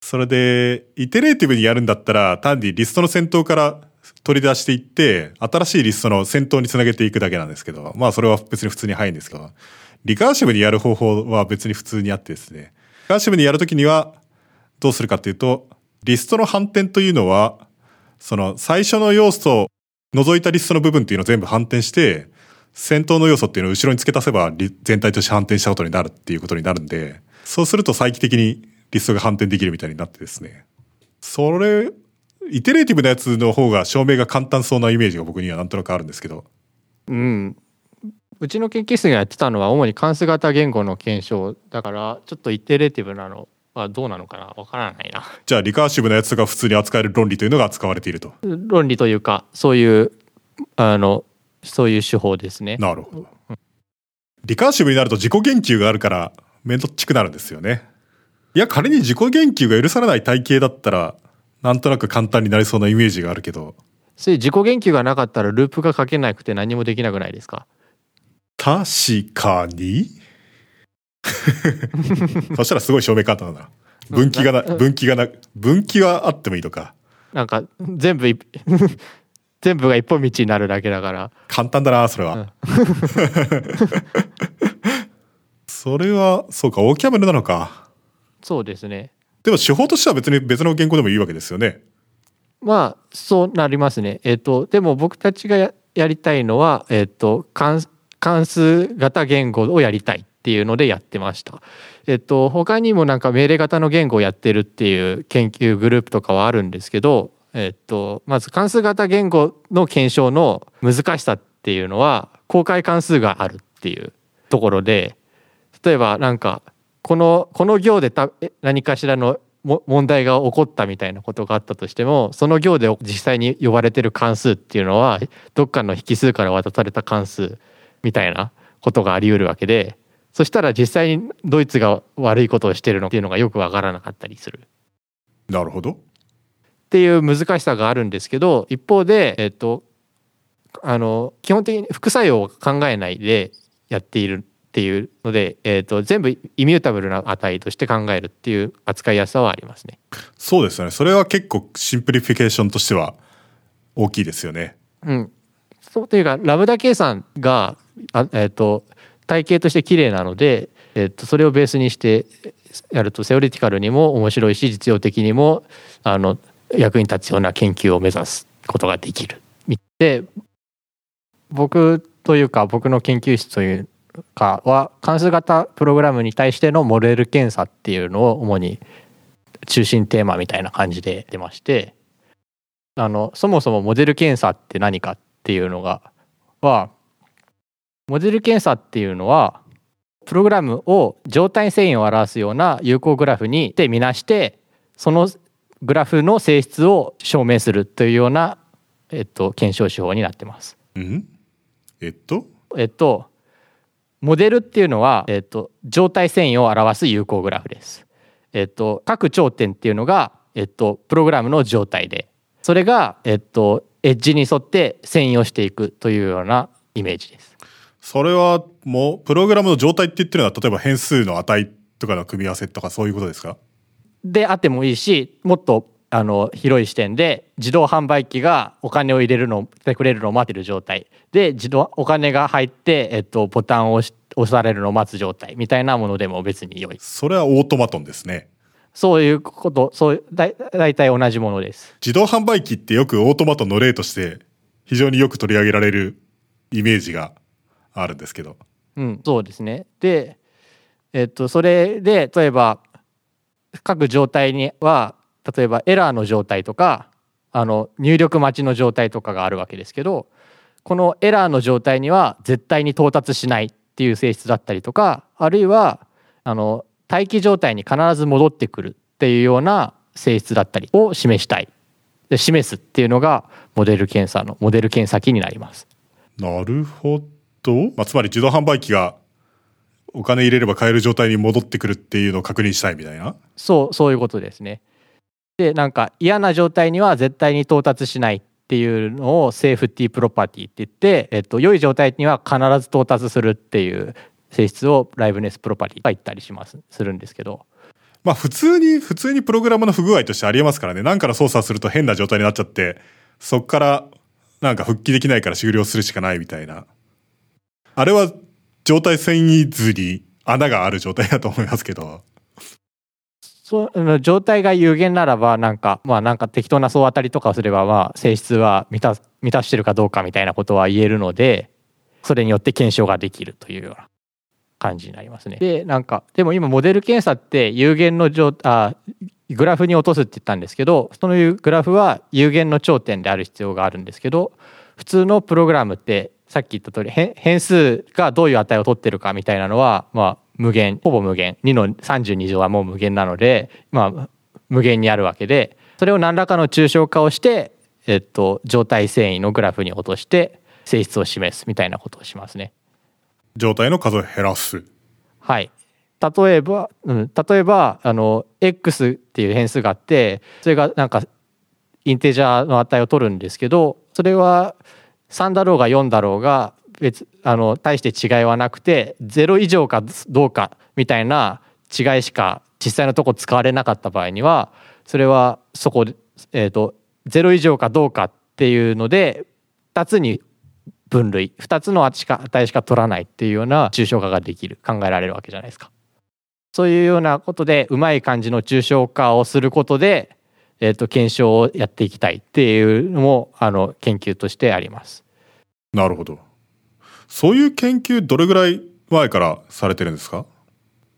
それで、イテレーティブにやるんだったら単にリストの先頭から取り出していって、新しいリストの先頭につなげていくだけなんですけど、まあそれは別に普通に早いんですけど、リカーシブにやる方法は別に普通にあってですね。リカーシブにやるときにはどうするかっていうと、リストの反転というのは、その最初の要素を除いたリストの部分っていうのを全部反転して、先頭の要素っていうのを後ろに付け足せば全体として反転したことになるっていうことになるんで、そうすると再帰的にリストが反転できるみたいになってですね。それ、イテレーティブなやつの方が証明が簡単そうなイメージが僕にはなんとなくあるんですけど。うんうちの研究室がやってたのは主に関数型言語の検証だからちょっとイテレーティブなのはどうなのかな？わからないなじゃあリカーシブなやつが普通に扱える論理というのが扱われていると。論理というかそういうあのそういう手法ですねなるほど。リカーシブになると自己言及があるからめんどっちくなるんですよね。いや、仮に自己言及が許されない体系だったら、なんとなく簡単になりそうなイメージがあるけど、そういう自己言及がなかったらループが書けなくて何もできなくないですか？確かに そしたらすごい証明簡単だな。分岐がな、分岐がな、分岐はあってもいいとか。なんか全部い 全部が一本道になるだけだから簡単だな、それは。うん それは、そうか、オーキャメルなのか。そうですねでも手法としては別に別の言語でもいいわけですよね。まあそうなりますねえっ、とでも僕たちがややりたいのはえっ、と関関数型言語をやりたいっていうのでやってました。えっ、と他にもなんか命令型の言語をやってるっていう研究グループとかはあるんですけどえっ、とまず関数型言語の検証の難しさっていうのは公開関数があるっていうところで例えばなんかこのこの行でた何かしらの問題が起こったみたいなことがあったとしてもその行で実際に呼ばれてる関数っていうのはどっかの引数から渡された関数みたいなことがあり得るわけでそしたら実際にドイツが悪いことをしてるのっていうのがよくわからなかったりするなるほど。っていう難しさがあるんですけど一方で、えっと、あの基本的に副作用を考えないでやっているっていうので、えっと、全部 immutable な値として考えるっていう扱いやすさはありますね。そうですよね。それは結構 simplification としては大きいですよね。うん、そうというかラムダ計算があ、えっと体系として綺麗なので、えっとそれをベースにしてやると theoretical にも面白いし実用的にもあの役に立つような研究を目指すことができる。で僕というか僕の研究室というかは関数型プログラムに対してのモデル検査っていうのを主に中心テーマみたいな感じで出ましてあのそもそもモデル検査って何かっていうのがはモデル検査っていうのはプログラムを状態遷移を表すような有効グラフにで見なしてそのグラフの性質を証明するというような、えっと、検証手法になってます。うん？えっと？えっと、モデルっていうのは、えっと、状態遷移を表す有効グラフです。えっと、各頂点っていうのが、えっと、プログラムの状態で、それが、えっと、エッジに沿って遷移をしていくというようなイメージです。それはもうプログラムの状態って言ってるのは例えば変数の値とかの組み合わせとかそういうことですか？であってもいいし、もっとあの広い視点で自動販売機がお金を入れるのしてくれるのを待ってる状態。で自動お金が入って、えっと、ボタンを押されるのを待つ状態みたいなものでも別に良い。それはオートマトンですね。そういうことそうだい大体同じものです。自動販売機ってよくオートマトンの例として非常によく取り上げられるイメージがあるんですけど。うんそうですねでえっとそれで例えば各状態には例えばエラーの状態とかあの入力待ちの状態とかがあるわけですけどこのエラーの状態には絶対に到達しないっていう性質だったりとかあるいはあの待機状態に必ず戻ってくるっていうような性質だったりを示したいで示すっていうのがモデル検査のモデル検査機になります。なるほど。まあ、つまり自動販売機がお金入れれば買える状態に戻ってくるっていうのを確認したいみたいな？そうそういうことですね。でなんか嫌な状態には絶対に到達しないっていうのをセーフティープロパティって言って、えっと、良い状態には必ず到達するっていう性質をライブネスプロパティが言ったりしますするんですけどまあ普通に、普通にプログラムの不具合としてありえますからね。なんから操作すると変な状態になっちゃって、そっからなんか復帰できないから終了するしかないみたいな。あれは状態遷移図に穴がある状態だと思いますけど。その状態が有限ならばなんかまあなんか適当な総当たりとかをすればまあ性質は満た満たしてるかどうかみたいなことは言えるのでそれによって検証ができるというような感じになりますね。でなんかでも今モデル検査って有限の状あグラフに落とすって言ったんですけどそのグラフは有限の頂点である必要があるんですけど普通のプログラムってさっき言った通り変変数がどういう値を取ってるかみたいなのはまあ無限ほぼ無限2の32乗はもう無限なのでまあ無限にあるわけでそれを何らかの抽象化をして、えっと、状態遷移のグラフに落として性質を示すみたいなことをしますね。状態の数を減らす。はい。例えば、うん、例えば、あの、x っていう変数があって、それがなんか、インテジャーの値を取るんですけど、それは3だろうが4だろうが、別、あの、大して違いはなくて、0以上かどうかみたいな違いしか実際のとこ使われなかった場合には、それはそこで、えっ、と、0以上かどうかっていうので、2つに分類2つの値しか取らないっていうような抽象化ができる考えられるわけじゃないですか。そういうようなことでうまい感じの抽象化をすることで、えー、と検証をやっていきたいっていうのもあの研究としてあります。なるほど。そういう研究どれぐらい前からされてるんですか？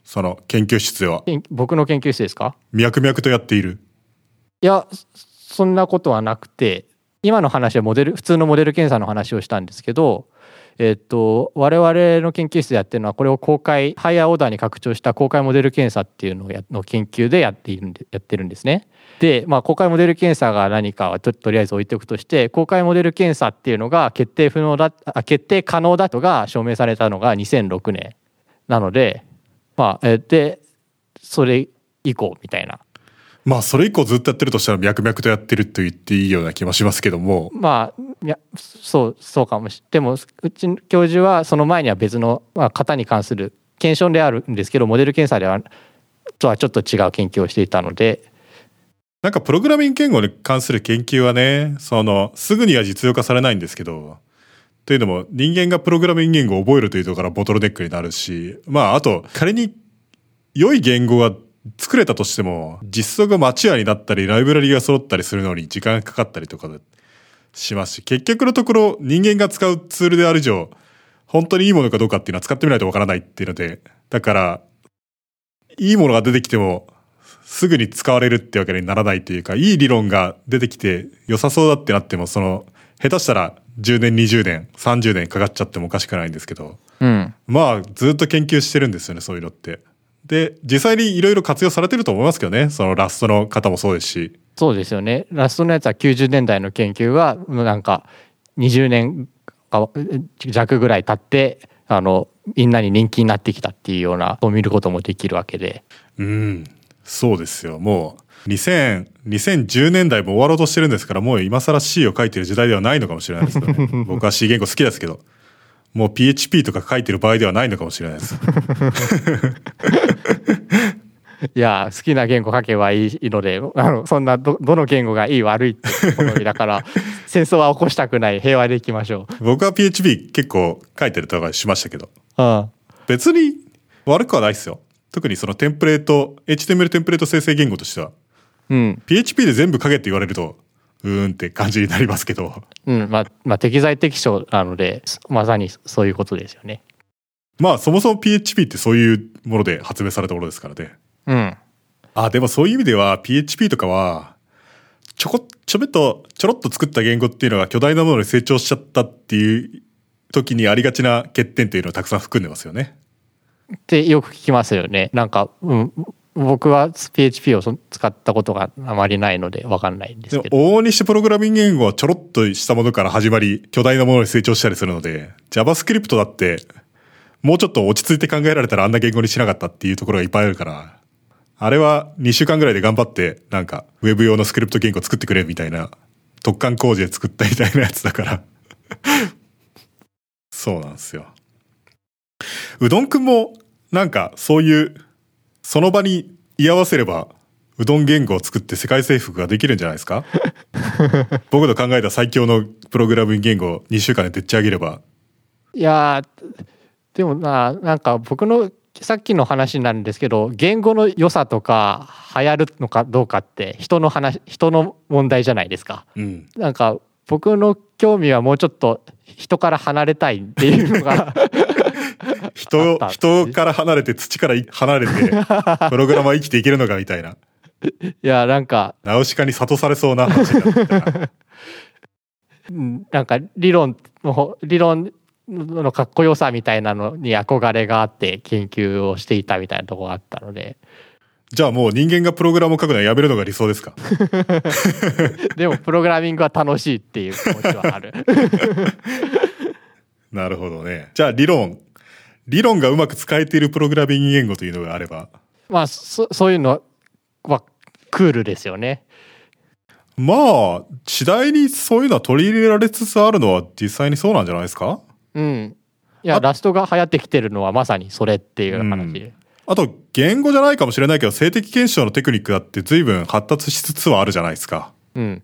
その研究室では。僕の研究室ですか？脈々とやっている。いやそそんなことはなくて今の話はモデル普通のモデル検査の話をしたんですけど、えっと、我々の研究室でやってるのはこれを公開ハイヤーオーダーに拡張した公開モデル検査っていうのをやの研究でやっているんでやってるんですね。で、まあ、公開モデル検査が何かはととりあえず置いておくとして公開モデル検査っていうのが決定不能だあ決定可能だとが証明されたのが2006年なのでまあえでそれ以降みたいなまあそれ以降ずっとやってるとしたら脈々とやってると言っていいような気もしますけども。まあいやそうそうかもしでもうちの教授はその前には別の、まあ、型に関する検証であるんですけどモデル検査ではとはちょっと違う研究をしていたのでなんかプログラミング言語に関する研究はね、その、すぐには実用化されないんですけど、というのも人間がプログラミング言語を覚えるというところからボトルネックになるし、まああと仮に良い言語が作れたとしても、実装がマチュアになったり、ライブラリが揃ったりするのに時間がかかったりとかしますし、結局のところ人間が使うツールである以上、本当にいいものかどうかっていうのは使ってみないとわからないっていうので、だから、いいものが出てきても、すぐに使われるってわけにならないというか、いい理論が出てきて良さそうだってなっても、その、下手したら10年、20年、30年かかっちゃってもおかしくないんですけど、うんまあ、ずっと研究してるんですよね、そういうのって。で、実際にいろいろ活用されてると思いますけどね、そのラストの方もそうですし。そうですよね。ラストのやつは90年代の研究が、なんか、20年か弱ぐらい経って、あの、みんなに人気になってきたっていうような、を見ることもできるわけで。うん。そうですよ。もう、2000、2010年代も終わろうとしてるんですから、もう今更 C を書いてる時代ではないのかもしれないですよね。僕は C 言語好きですけど。もう PHP とか書いてる場合ではないのかもしれないです。いや、好きな言語書けばいいので、あの、そんなど、どの言語がいい悪いって好みだから、戦争は起こしたくない、平和でいきましょ僕は PHP 結構書いてるとかしましたけど、う。うん。別に悪くはないですよ。特にそのテンプレート、HTML テンプレート生成言語としては、うん。PHP で全部書けって言われると、うーんって感じになりますけど、うん。まあ、まあ、適材適所なので、まさにそういうことですよね。まあそもそも PHP ってそういうもので発明されたものですからね。うん。あ、でもそういう意味では PHP とかは、ちょこ、ちょめっと、ちょろっと作った言語っていうのが巨大なものに成長しちゃったっていう時にありがちな欠点っていうのをたくさん含んでますよね。ってよく聞きますよね。なんか、うん。僕は PHP を使ったことがあまりないのでわかんないんですけど。往々にしてプログラミング言語はちょろっとしたものから始まり、巨大なものに成長したりするので、JavaScript だって、もうちょっと落ち着いて考えられたらあんな言語にしなかったっていうところがいっぱいあるから、あれは2週間ぐらいで頑張って、なんか、ウェブ用のスクリプト言語作ってくれみたいな、特貫工事で作ったみたいなやつだから。そうなんですよ。うどんくんも、なんか、そういう、その場に居合わせれば、うどん言語を作って世界征服ができるんじゃないですか？僕の考えた最強のプログラミング言語を2週間ででっち上げれば、いやーでもな、なんか僕のさっきの話なんですけど、言語の良さとか流行るのかどうかって人の話、人の問題じゃないですか。うん。なんか僕の興味はもうちょっと人から離れたいっていうのがあ 人人から離れて土から離れて、プログラマー生きていけるのかみたいな。いやなんかナウシカに諭されそうな話になんなんか理論の理論のかっこよさみたいなのに憧れがあって研究をしていたみたいなところがあったのでじゃあもう人間がプログラムを書くのはやめるのが理想ですか？でもプログラミングは楽しいっていう気持ちはあるなるほどね。じゃあ理論。理論がうまく使えているプログラミング言語というのがあれば。まあそそういうのはクールですよねまあ、次第にそういうのは取り入れられつつあるのは実際にそうなんじゃないですか？うんいやあラストが流行ってきてるのはまさにそれっていう話、うんあと、言語じゃないかもしれないけど、性的検証のテクニックだって随分発達しつつはあるじゃないですか。うん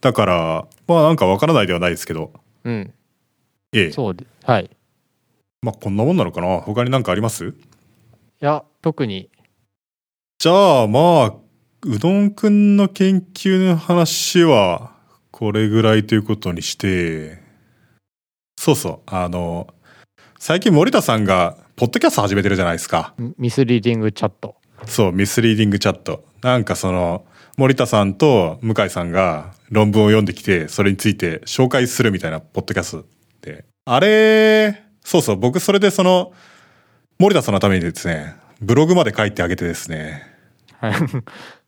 だから、まあなんかわからないではないですけど。うんええ。そうではいまあこんなもんなのかな？他になんかあります？いや特にじゃあまあ、うどんくんの研究の話は、これぐらいということにして、そうそう、あの、最近森田さんが、ポッドキャスト始めてるじゃないですか。 Misreading Chat そう、 Misreading Chat。なんかその、森田さんと向井さんが論文を読んできて、それについて紹介するみたいなポッドキャストで。あれ、そうそう、僕それでその、森田さんのためにですね、ブログまで書いてあげてですね、はい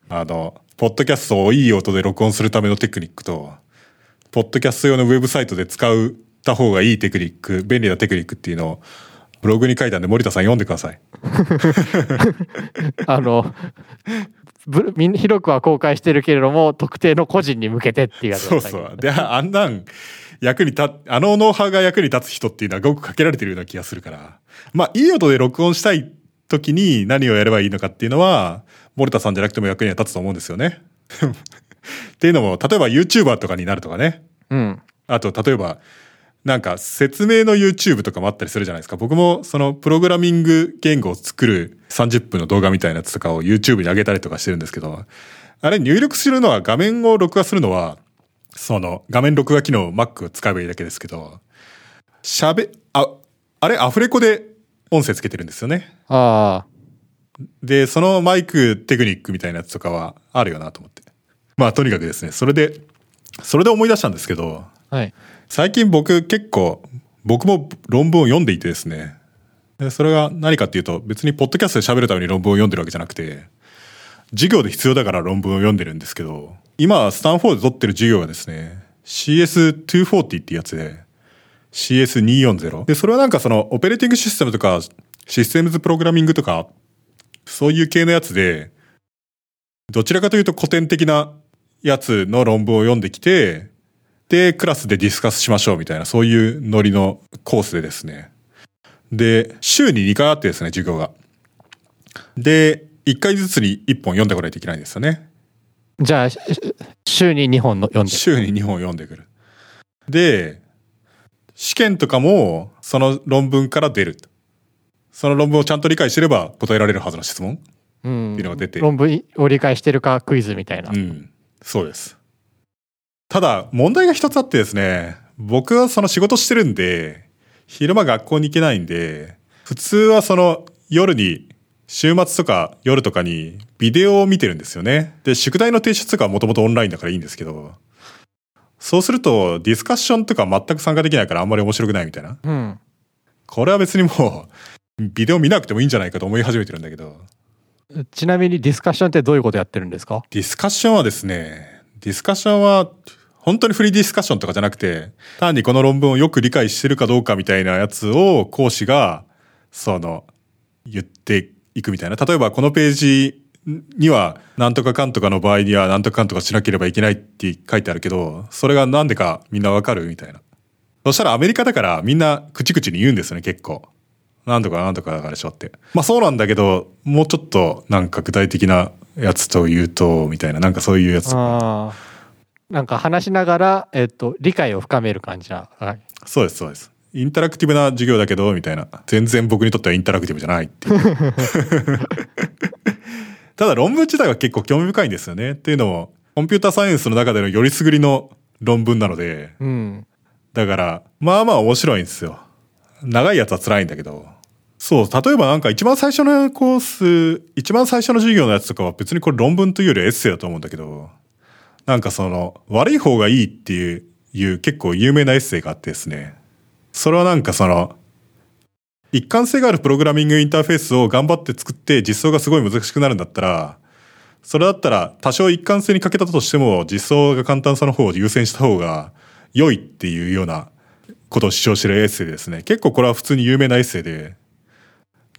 あの、ポッドキャストをいい音で録音するためのテクニックと、ポッドキャスト用のウェブサイトで使った方がいいテクニック、便利なテクニックっていうのを、ブログに書いたんで森田さん読んでください。あの広くは公開してるけれども特定の個人に向けてっていうやつだったけどそうそう。で、あんなん、役に立っ、あのノウハウが役に立つ人っていうのはごくかけられてるような気がするから。まあ、いい音で録音したい時に何をやればいいのかっていうのは、森田さんじゃなくても役には立つと思うんですよね。っていうのも、例えば YouTuber とかになるとかね。うんあと、例えば、なんか説明の YouTube とかもあったりするじゃないですか。僕もそのプログラミング言語を作る30分の動画みたいなやつとかを YouTube に上げたりとかしてるんですけど、あれ入力するのは画面を録画するのは、その画面録画機能を Mac を使えばいいだけですけど、喋、あ、あれアフレコで音声つけてるんですよね。ああで、そのマイクテクニックみたいなやつとかはあるよなと思って。まあとにかくですね、それで、それで思い出したんですけど、はい最近僕結構、僕も論文を読んでいてですね。でそれが何かっていうと、別にポッドキャストで喋るために論文を読んでるわけじゃなくて、授業で必要だから論文を読んでるんですけど、今、スタンフォードで取ってる授業がですね、CS240 ってやつで、CS240。で、それはなんかその、オペレーティングシステムとか、システムズプログラミングとか、そういう系のやつで、どちらかというと古典的なやつの論文を読んできて、で、クラスでディスカスしましょうみたいな、そういうノリのコースでですね。で、週に2回あってですね、授業が。で、1回ずつに1本読んでこないといけないんですよね。じゃあ、し週に2本の読んでる。週に2本読んでくる。で、試験とかも、その論文から出る。その論文をちゃんと理解してれば答えられるはずの質問うんっていうのが出て論文を理解してるかクイズみたいな。うん。そうです。ただ、問題が一つあってですね、僕はその仕事してるんで、昼間学校に行けないんで、普通はその夜に、週末とか夜とかにビデオを見てるんですよね。で、宿題の提出とかはもともとオンラインだからいいんですけど、そうするとディスカッションとか全く参加できないからあんまり面白くないみたいな。うん。これは別にもう、ビデオ見なくてもいいんじゃないかと思い始めてるんだけど、ちなみにディスカッションってどういうことやってるんですか？ディスカッションはですね、ディスカッションは、本当にフリーディスカッションとかじゃなくて、単にこの論文をよく理解してるかどうかみたいなやつを講師が、その、言っていくみたいな。例えばこのページには、なんとかかんとかの場合には、なんとかかんとかしなければいけないって書いてあるけど、それがなんでかみんなわかるみたいな。そしたらアメリカだからみんな口々に言うんですよね、結構。なんとかなんとかだからでしょって。まあそうなんだけど、もうちょっとなんか具体的なやつと言うと、みたいな、なんかそういうやつ。なんか話しながら、えっと、理解を深める感じな。はい。そうです、そうです。インタラクティブな授業だけど、みたいな。全然僕にとってはインタラクティブじゃないっていう。ただ論文自体は結構興味深いんですよね。っていうのも、コンピューターサイエンスの中でのよりすぐりの論文なので、うん。だから、まあまあ面白いんですよ。長いやつは辛いんだけど。そう、例えばなんか一番最初のコース、一番最初の授業のやつとかは別にこれ論文というよりエッセイだと思うんだけど、なんかその、悪い方がいいっていう、いう結構有名なエッセイがあってですね。それはなんかその、一貫性があるプログラミングインターフェースを頑張って作って実装がすごい難しくなるんだったら、それだったら多少一貫性に欠けたとしても実装が簡単さの方を優先した方が良いっていうようなことを主張してるエッセイですね。結構これは普通に有名なエッセイで。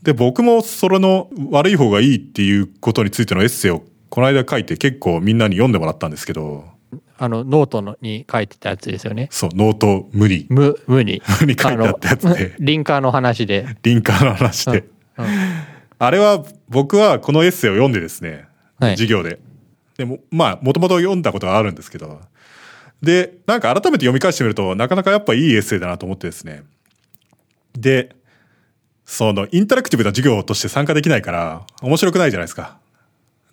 で、僕もそれの悪い方がいいっていうことについてのエッセイをこの間書いて結構みんなに読んでもらったんですけど、あの、ノートのに書いてたやつですよね。そう、ノート無理。無、無に。無に書いてあったやつで リンカーの話で。リンカーの話で。うんあれは僕はこのエッセイを読んでですね、はい授業で。でも、まあ、もともと読んだことがあるんですけど、で、なんか改めて読み返してみると、なかなかやっぱいいエッセイだなと思ってですね。で、その、インタラクティブな授業として参加できないから、面白くないじゃないですか。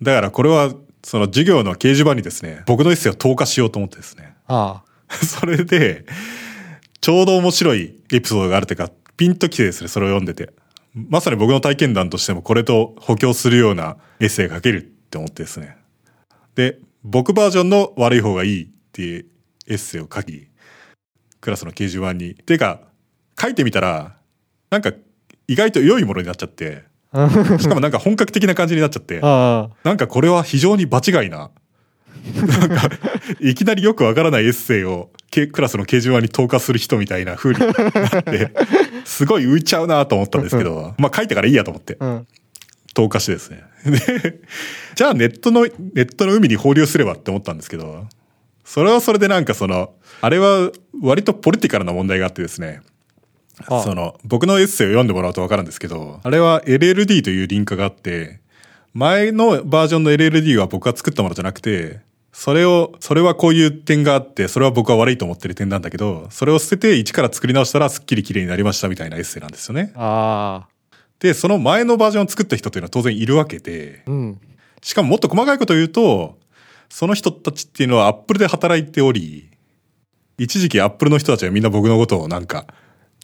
だからこれは、その授業の掲示板にですね、僕のエッセイを投下しようと思ってですね。あ それで、ちょうど面白いエピソードがあるというか、ピンときてですね、それを読んでて。まさに僕の体験談としてもこれと補強するようなエッセイが書けるって思ってですね。で、僕バージョンの悪い方がいいっていうエッセイを書き、クラスの掲示板に。ていうか、書いてみたら、なんか意外と良いものになっちゃって、あ。しかもなんか本格的な感じになっちゃって、あなんかこれは非常に場違いな、なんか、いきなりよくわからないエッセイをけクラスの掲示板に投下する人みたいな風になって、すごい浮いちゃうなと思ったんですけど、まあ書いてからいいやと思って。投下してですね。で、じゃあネットの、ネットの海に放流すればって思ったんですけど、それはそれでなんかその、あれは割とポリティカルな問題があってですね、あその、僕のエッセイを読んでもらうとわかるんですけど、あれは LLD というリンクがあって、前のバージョンの LLD は僕が作ったものじゃなくて、それを、それはこういう点があって、それは僕は悪いと思ってる点なんだけど、それを捨てて一から作り直したらすっきり綺麗になりましたみたいなエッセイなんですよね。ああ。で、その前のバージョンを作った人っていうのは当然いるわけで、うん。しかももっと細かいことを言うと、その人たちっていうのはアップルで働いており、一時期アップルの人たちはみんな僕のことをなんか、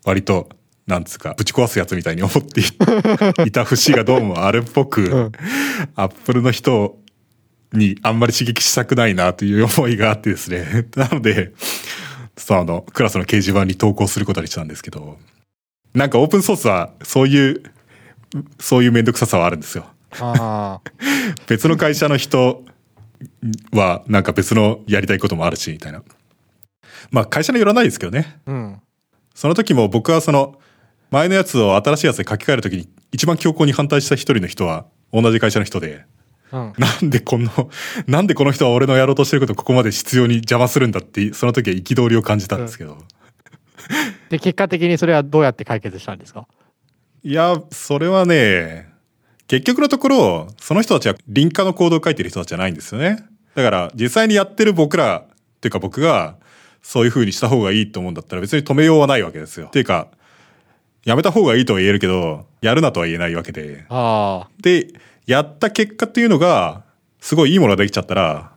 割と、なんつうか、ぶち壊すやつみたいに思ってい いた節がどうもあるっぽく、んアップルの人にあんまり刺激したくないなという思いがあってですね。なので、その、クラスの掲示板に投稿することにしたんですけど、なんかオープンソースはそういう、そういうめんどくささはあるんですよ。ああ。別の会社の人はなんか別のやりたいこともあるし、みたいな。まあ会社によらないですけどね。うん。その時も僕はその前のやつを新しいやつで書き換える時に一番強硬に反対した一人の人は同じ会社の人で、うん。なんでこの、なんでこの人は俺のやろうとしてることをここまで必要に邪魔するんだって、その時は憤りを感じたんですけど。で、結果的にそれはどうやって解決したんですか？いや、それはね、結局のところ、その人たちはリンカのコードを書いてる人たちじゃないんですよね。だから、実際にやってる僕ら、っていうか僕が、そういう風にした方がいいと思うんだったら別に止めようはないわけですよ。っていうか、やめた方がいいとは言えるけど、やるなとは言えないわけで。で、やった結果っていうのが、すごいいいものができちゃったら、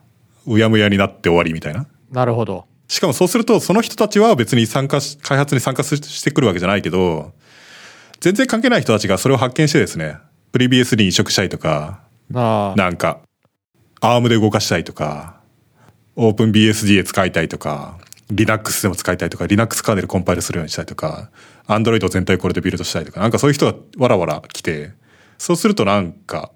うやむやになって終わりみたいな。なるほど。しかもそうすると、その人たちは別に参加し、開発に参加ししてくるわけじゃないけど、全然関係ない人たちがそれを発見してですね、プリ BS に移植したいとか、ああ。なんか、アームで動かしたいとか、オープン BSD で使いたいとか、Linux でも使いたいとか、Linux カーネルコンパイルするようにしたいとか、Android 全体これでビルドしたいとか、なんかそういう人がわらわら来て、そうするとなんか、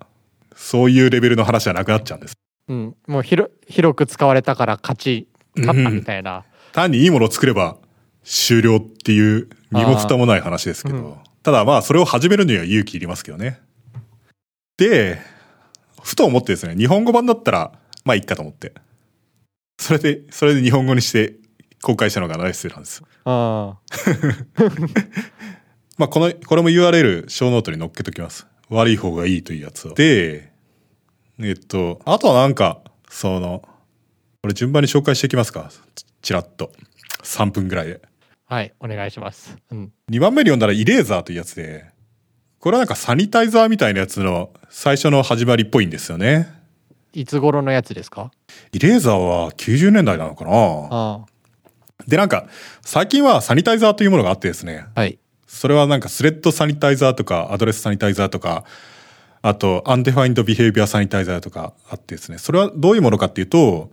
そういうレベルの話じゃなくなっちゃうんです。うん。もう広、広く使われたから勝ち、勝ったみたいな。単にいいものを作れば終了っていう身も蓋もない話ですけど、うんただまあそれを始めるには勇気いりますけどね。で、ふと思ってですね、日本語版だったらまあいいかと思って。それで、それで日本語にして公開したのがナイスなんです。あ まあこの、これも URL 小ノートに載っけときます。悪い方がいいというやつを。で、えっと、あとはなんか、その、これ順番に紹介していきますか。ちちらっと。3分ぐらいで。あ。はい。お願いします。うん。2番目に読んだら Eraser というやつで、これはなんか sanitizer みたいなやつの最初の始まりっぽいんですよね。いつ頃のやつですか？ Eraser は90年代なのかなあで、なんか最近は sanitizer というものがあってですね、あ。はい。それはなんか thread sanitizer とか address sanitizer とか、あと undefined behavior sanitizer とかあってですね、それはどういうものかっていうと、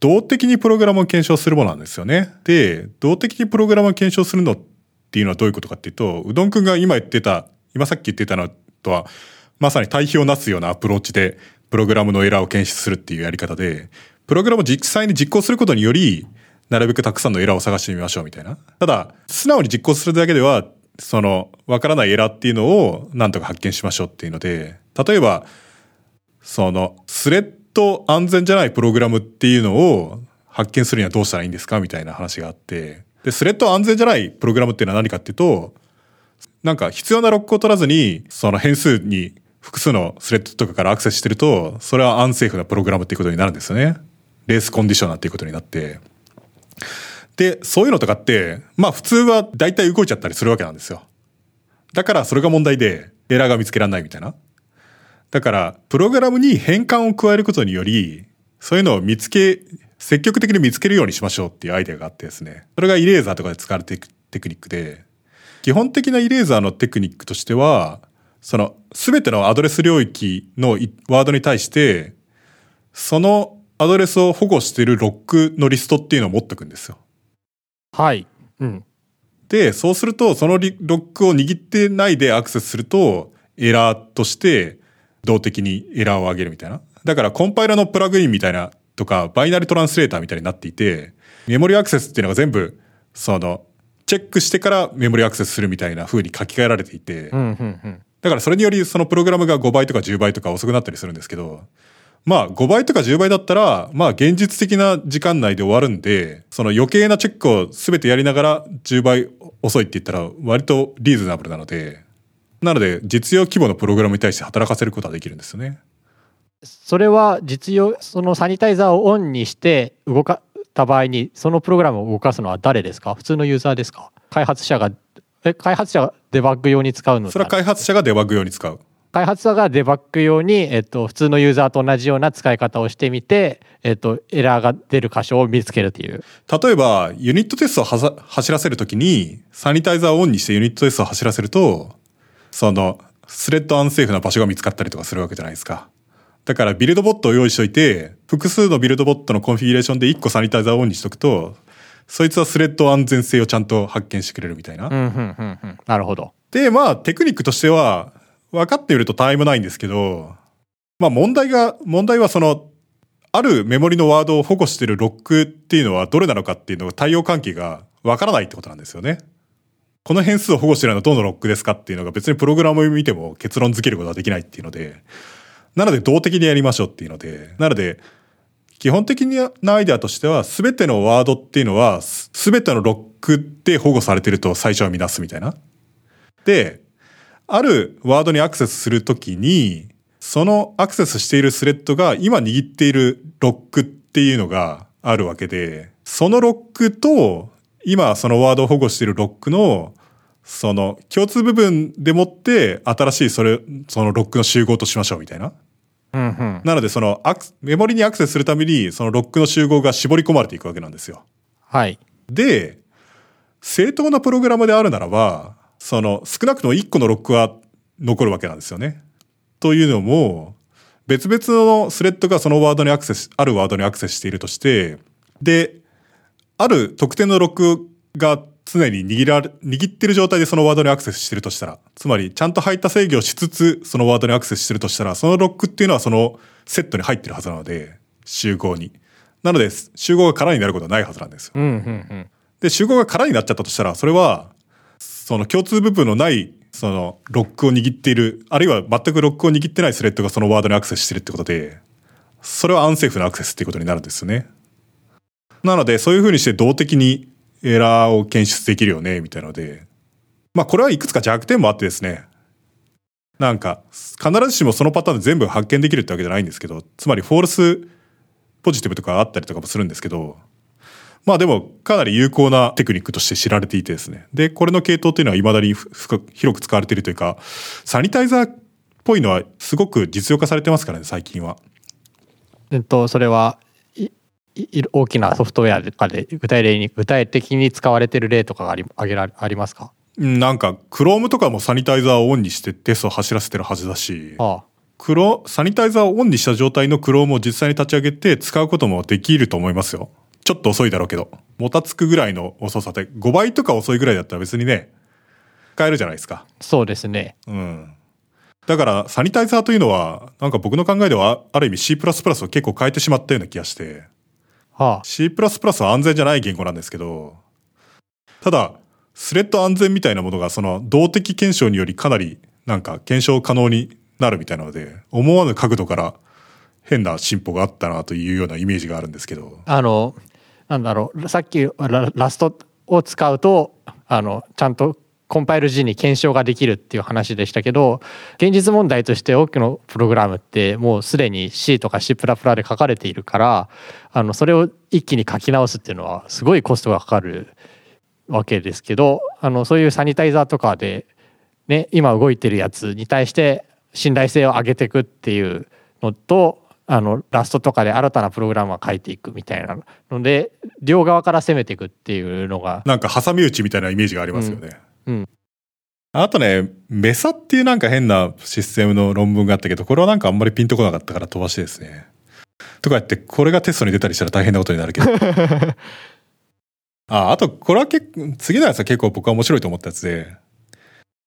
動的にプログラムを検証するものなんですよね。で、動的にプログラムを検証するのっていうのはどういうことかっていうと、うどんくんが今言ってた、今さっき言ってたのとは、まさに対比をなすようなアプローチで、プログラムのエラーを検出するっていうやり方で、プログラムを実際に実行することにより、なるべくたくさんのエラーを探してみましょうみたいな。ただ、素直に実行するだけでは、その、わからないエラーっていうのをなんとか発見しましょうっていうので、例えば、その、スレッド安全じゃないプログラムっていうのを発見するにはどうしたらいいんですかみたいな話があって、で、スレッド安全じゃないプログラムっていうのは何かっていうと、なんか必要なロックを取らずに、その変数に複数のスレッドとかからアクセスしてると、それはアンセーフなプログラムっていうことになるんですよね。レースコンディショナーっていうことになって。で、そういうのとかって、まあ普通は大体動いちゃったりするわけなんですよ。だからそれが問題で、エラーが見つけられないみたいな。だから、プログラムに変換を加えることにより、そういうのを見つけ、積極的に見つけるようにしましょうっていうアイデアがあってですね。それがイレーザーとかで使われていくテクニックで、基本的なイレーザーのテクニックとしては、その、すべてのアドレス領域のワードに対して、そのアドレスを保護しているロックのリストっていうのを持っておくんですよ。はい。うん。で、そうすると、そのリロックを握ってないでアクセスすると、エラーとして、動的にエラーを上げるみたいな。だから、コンパイラのプラグインみたいな、とか、バイナリトランスレーターみたいになっていて、メモリアクセスっていうのが全部、その、チェックしてからメモリアクセスするみたいな風に書き換えられていて、うん、うん、うん。だからそれによりそのプログラムが5倍とか10倍とか遅くなったりするんですけど、まあ5倍とか10倍だったら、まあ現実的な時間内で終わるんで、その余計なチェックを全てやりながら10倍遅いって言ったら割とリーズナブルなので、なので実用規模のプログラムに対して働かせることはできるんですよね。それは実用、そのサニタイザーをオンにして動かた場合に、そのプログラムを動かすのは誰ですか？普通のユーザーですか？開発者が、え、開発者がデバッグ用に使うのそれは開発者がデバッグ用に使う。開発者がデバッグ用に、えっと、普通のユーザーと同じような使い方をしてみて、えっと、エラーが出る箇所を見つけるっていう。例えば、 unit test をはさ走らせるときに、 sanitizer をオンにして unit test を走らせると、その、 thread unsafe な場所が見つかったりとかするわけじゃないですか。だから、 buildbot を用意しといて、複数の buildbot の configuration で1個 sanitizer をオンにしとくと、そいつはスレッド安全性をちゃんと発見してくれるみたいな。うん、うん、うん、うん。なるほど。で、まあ、テクニックとしては、分かってみると他愛もないんですけど、まあ問題が、問題はその、あるメモリのワードを保護しているロックっていうのはどれなのかっていうのが対応関係がわからないってことなんですよね。この変数を保護しているのはどのロックですかっていうのが別にプログラムを見ても結論付けることはできないっていうので、なので動的にやりましょうっていうので、なので、基本的なアイデアとしては、すべてのワードっていうのは、すべてのロックで保護されてると最初は見なすみたいな。で、あるワードにアクセスするときに、そのアクセスしているスレッドが今握っているロックっていうのがあるわけで、そのロックと今そのワードを保護しているロックのその共通部分でもって新しいそれ、そのロックの集合としましょうみたいな。うんうん。なのでそのアクメモリにアクセスするためにそのロックの集合が絞り込まれていくわけなんですよ。はい。で、正当なプログラムであるならば、その少なくとも1個のロックは残るわけなんですよね。というのも、別々のスレッドがそのワードにアクセス、あるワードにアクセスしているとして、で、ある特定のロックが常に握られ、握ってる状態でそのワードにアクセスしてるとしたら、つまりちゃんと入った制御をしつつそのワードにアクセスしてるとしたら、そのロックっていうのはそのセットに入ってるはずなので、集合に。なので、集合が空になることはないはずなんですよ。うんうんうん。で、集合が空になっちゃったとしたら、それは、その共通部分のない、そのロックを握っている、あるいは全くロックを握ってないスレッドがそのワードにアクセスしてるってことで、それは unsafe なアクセスっていうことになるんですよね。なので、そういうふうにして動的にエラーを検出できるよね、みたいなので、まあこれはいくつか弱点もあってですね、なんか、必ずしもそのパターンで全部発見できるってわけじゃないんですけど、つまり false positive とかあったりとかもするんですけど、まあでも、かなり有効なテクニックとして知られていてですね。で、これの系統っていうのは未だに広く使われているというか、サニタイザーっぽいのはすごく実用化されてますからね、最近は。えっと、それは大きなソフトウェアとかで具体例に具体的に使われてる例とかがありあげらありますか？うんなんか、Chrome とかもサニタイザーをオンにしてテストを走らせてるはずだし、あクロサニタイザーをオンにした状態の Chrome を実際に立ち上げて使うこともできると思いますよ。ちょっと遅いだろうけど。もたつくぐらいの遅さで、5倍とか遅いぐらいだったら別にね、使えるじゃないですか。そうですね。うん。だから、サニタイザーというのは、なんか僕の考えでは、ある意味 C++ を結構変えてしまったような気がして、はあ、C++ は安全じゃない言語なんですけど、ただ、スレッド安全みたいなものが、その、動的検証によりかなり、なんか、検証可能になるみたいなので、思わぬ角度から変な進歩があったなというようなイメージがあるんですけど、あのなんだろうさっきラストを使うとあのちゃんとコンパイル時に検証ができるっていう話でしたけど現実問題として多くのプログラムってもうすでに C とか C++ で書かれているからあのそれを一気に書き直すっていうのはすごいコストがかかるわけですけどあのそういうサニタイザーとかで、ね、今動いてるやつに対して信頼性を上げていくっていうのとあのラストとかで新たなプログラムを書いていくみたいなので両側から攻めていくっていうのがなんか挟み撃ちみたいなイメージがありますよね。うんうんあとね、メサっていうなんか変なシステムの論文があったけど、これはなんかあんまりピンとこなかったから飛ばしてですね。とか言って、これがテストに出たりしたら大変なことになるけど。あ、あと、これは結構、次のやつは結構僕は面白いと思ったやつで、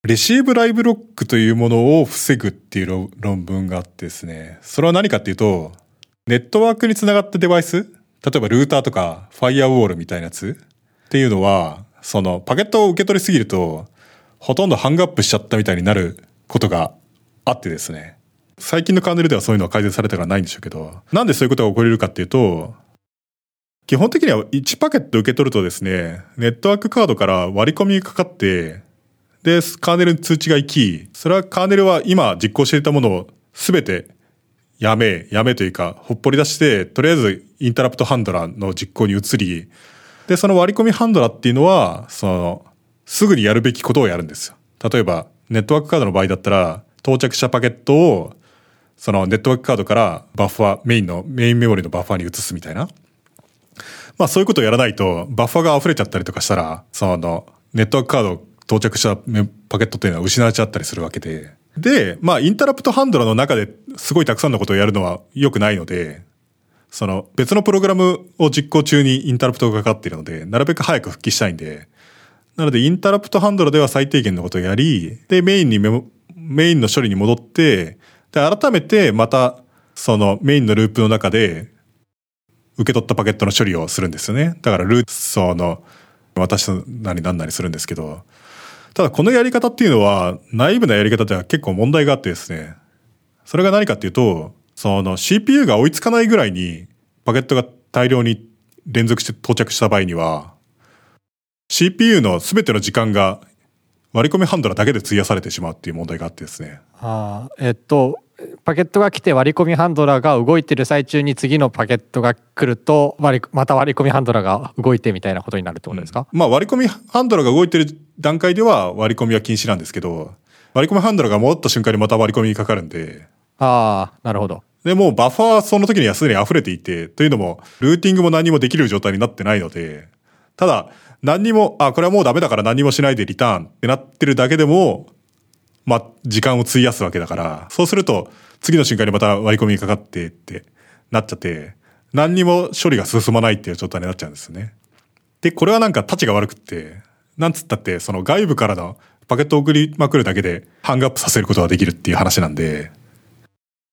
レシーブライブロックというものを防ぐっていう論文があってですね、それは何かっていうと、ネットワークにつながったデバイス、例えばルーターとかファイアウォールみたいなやつっていうのは、そのパケットを受け取りすぎると、ほとんどハングアップしちゃったみたいになることがあってですね。最近のカーネルではそういうのは改善されたからないんでしょうけど、なんでそういうことが起こりるかっていうと、基本的には1パケット受け取るとですね、ネットワークカードから割り込みがかかって、で、カーネルに通知が行き、それはカーネルは今実行していたものを全てやめ、やめというか、ほっぽり出して、とりあえずインタラプトハンドラーの実行に移り、で、その割り込みハンドラーっていうのは、その、すぐにやるべきことをやるんですよ。例えば、ネットワークカードの場合だったら、到着したパケットを、そのネットワークカードからバッファー、メインの、メインメモリのバッファーに移すみたいな。まあそういうことをやらないと、バッファーが溢れちゃったりとかしたら、その、ネットワークカード到着したパケットっていうのは失われちゃったりするわけで。で、まあインタラプトハンドラの中ですごいたくさんのことをやるのは良くないので、その別のプログラムを実行中にインタラプトがかかっているので、なるべく早く復帰したいんで、なのでインタラプトハンドラでは最低限のことをやり、で、メインにメ、メインの処理に戻って、で、改めてまたそのメインのループの中で、受け取ったパケットの処理をするんですよね。だからルーツその、私なり何なりするんですけど、ただこのやり方っていうのは、内部のやり方では結構問題があってですね、それが何かっていうと、その CPU が追いつかないぐらいにパケットが大量に連続して到着した場合には、CPU の全ての時間が割り込みハンドラだけで費やされてしまうっていう問題があってですね。あえっとパケットが来て割り込みハンドラーが動いてる最中に次のパケットが来ると割りまた割り込みハンドラーが動いてみたいなことになるってことですか、うん、まあ割り込みハンドラーが動いてる段階では割り込みは禁止なんですけど割り込みハンドラーが戻った瞬間にまた割り込みにかかるんで。ああなるほど。でもうバッファーその時にはすでに溢れていてというのもルーティングも何もできる状態になってないのでただ何にもあこれはもうダメだから何もしないでリターンってなってるだけでもまあ時間を費やすわけだからそうすると次の瞬間にまた割り込みにかかってってなっちゃって、何にも処理が進まないっていう状態になっちゃうんですね。で、これはなんか立ちが悪くって、なんつったって、その外部からのパケットを送りまくるだけでハングアップさせることができるっていう話なんで、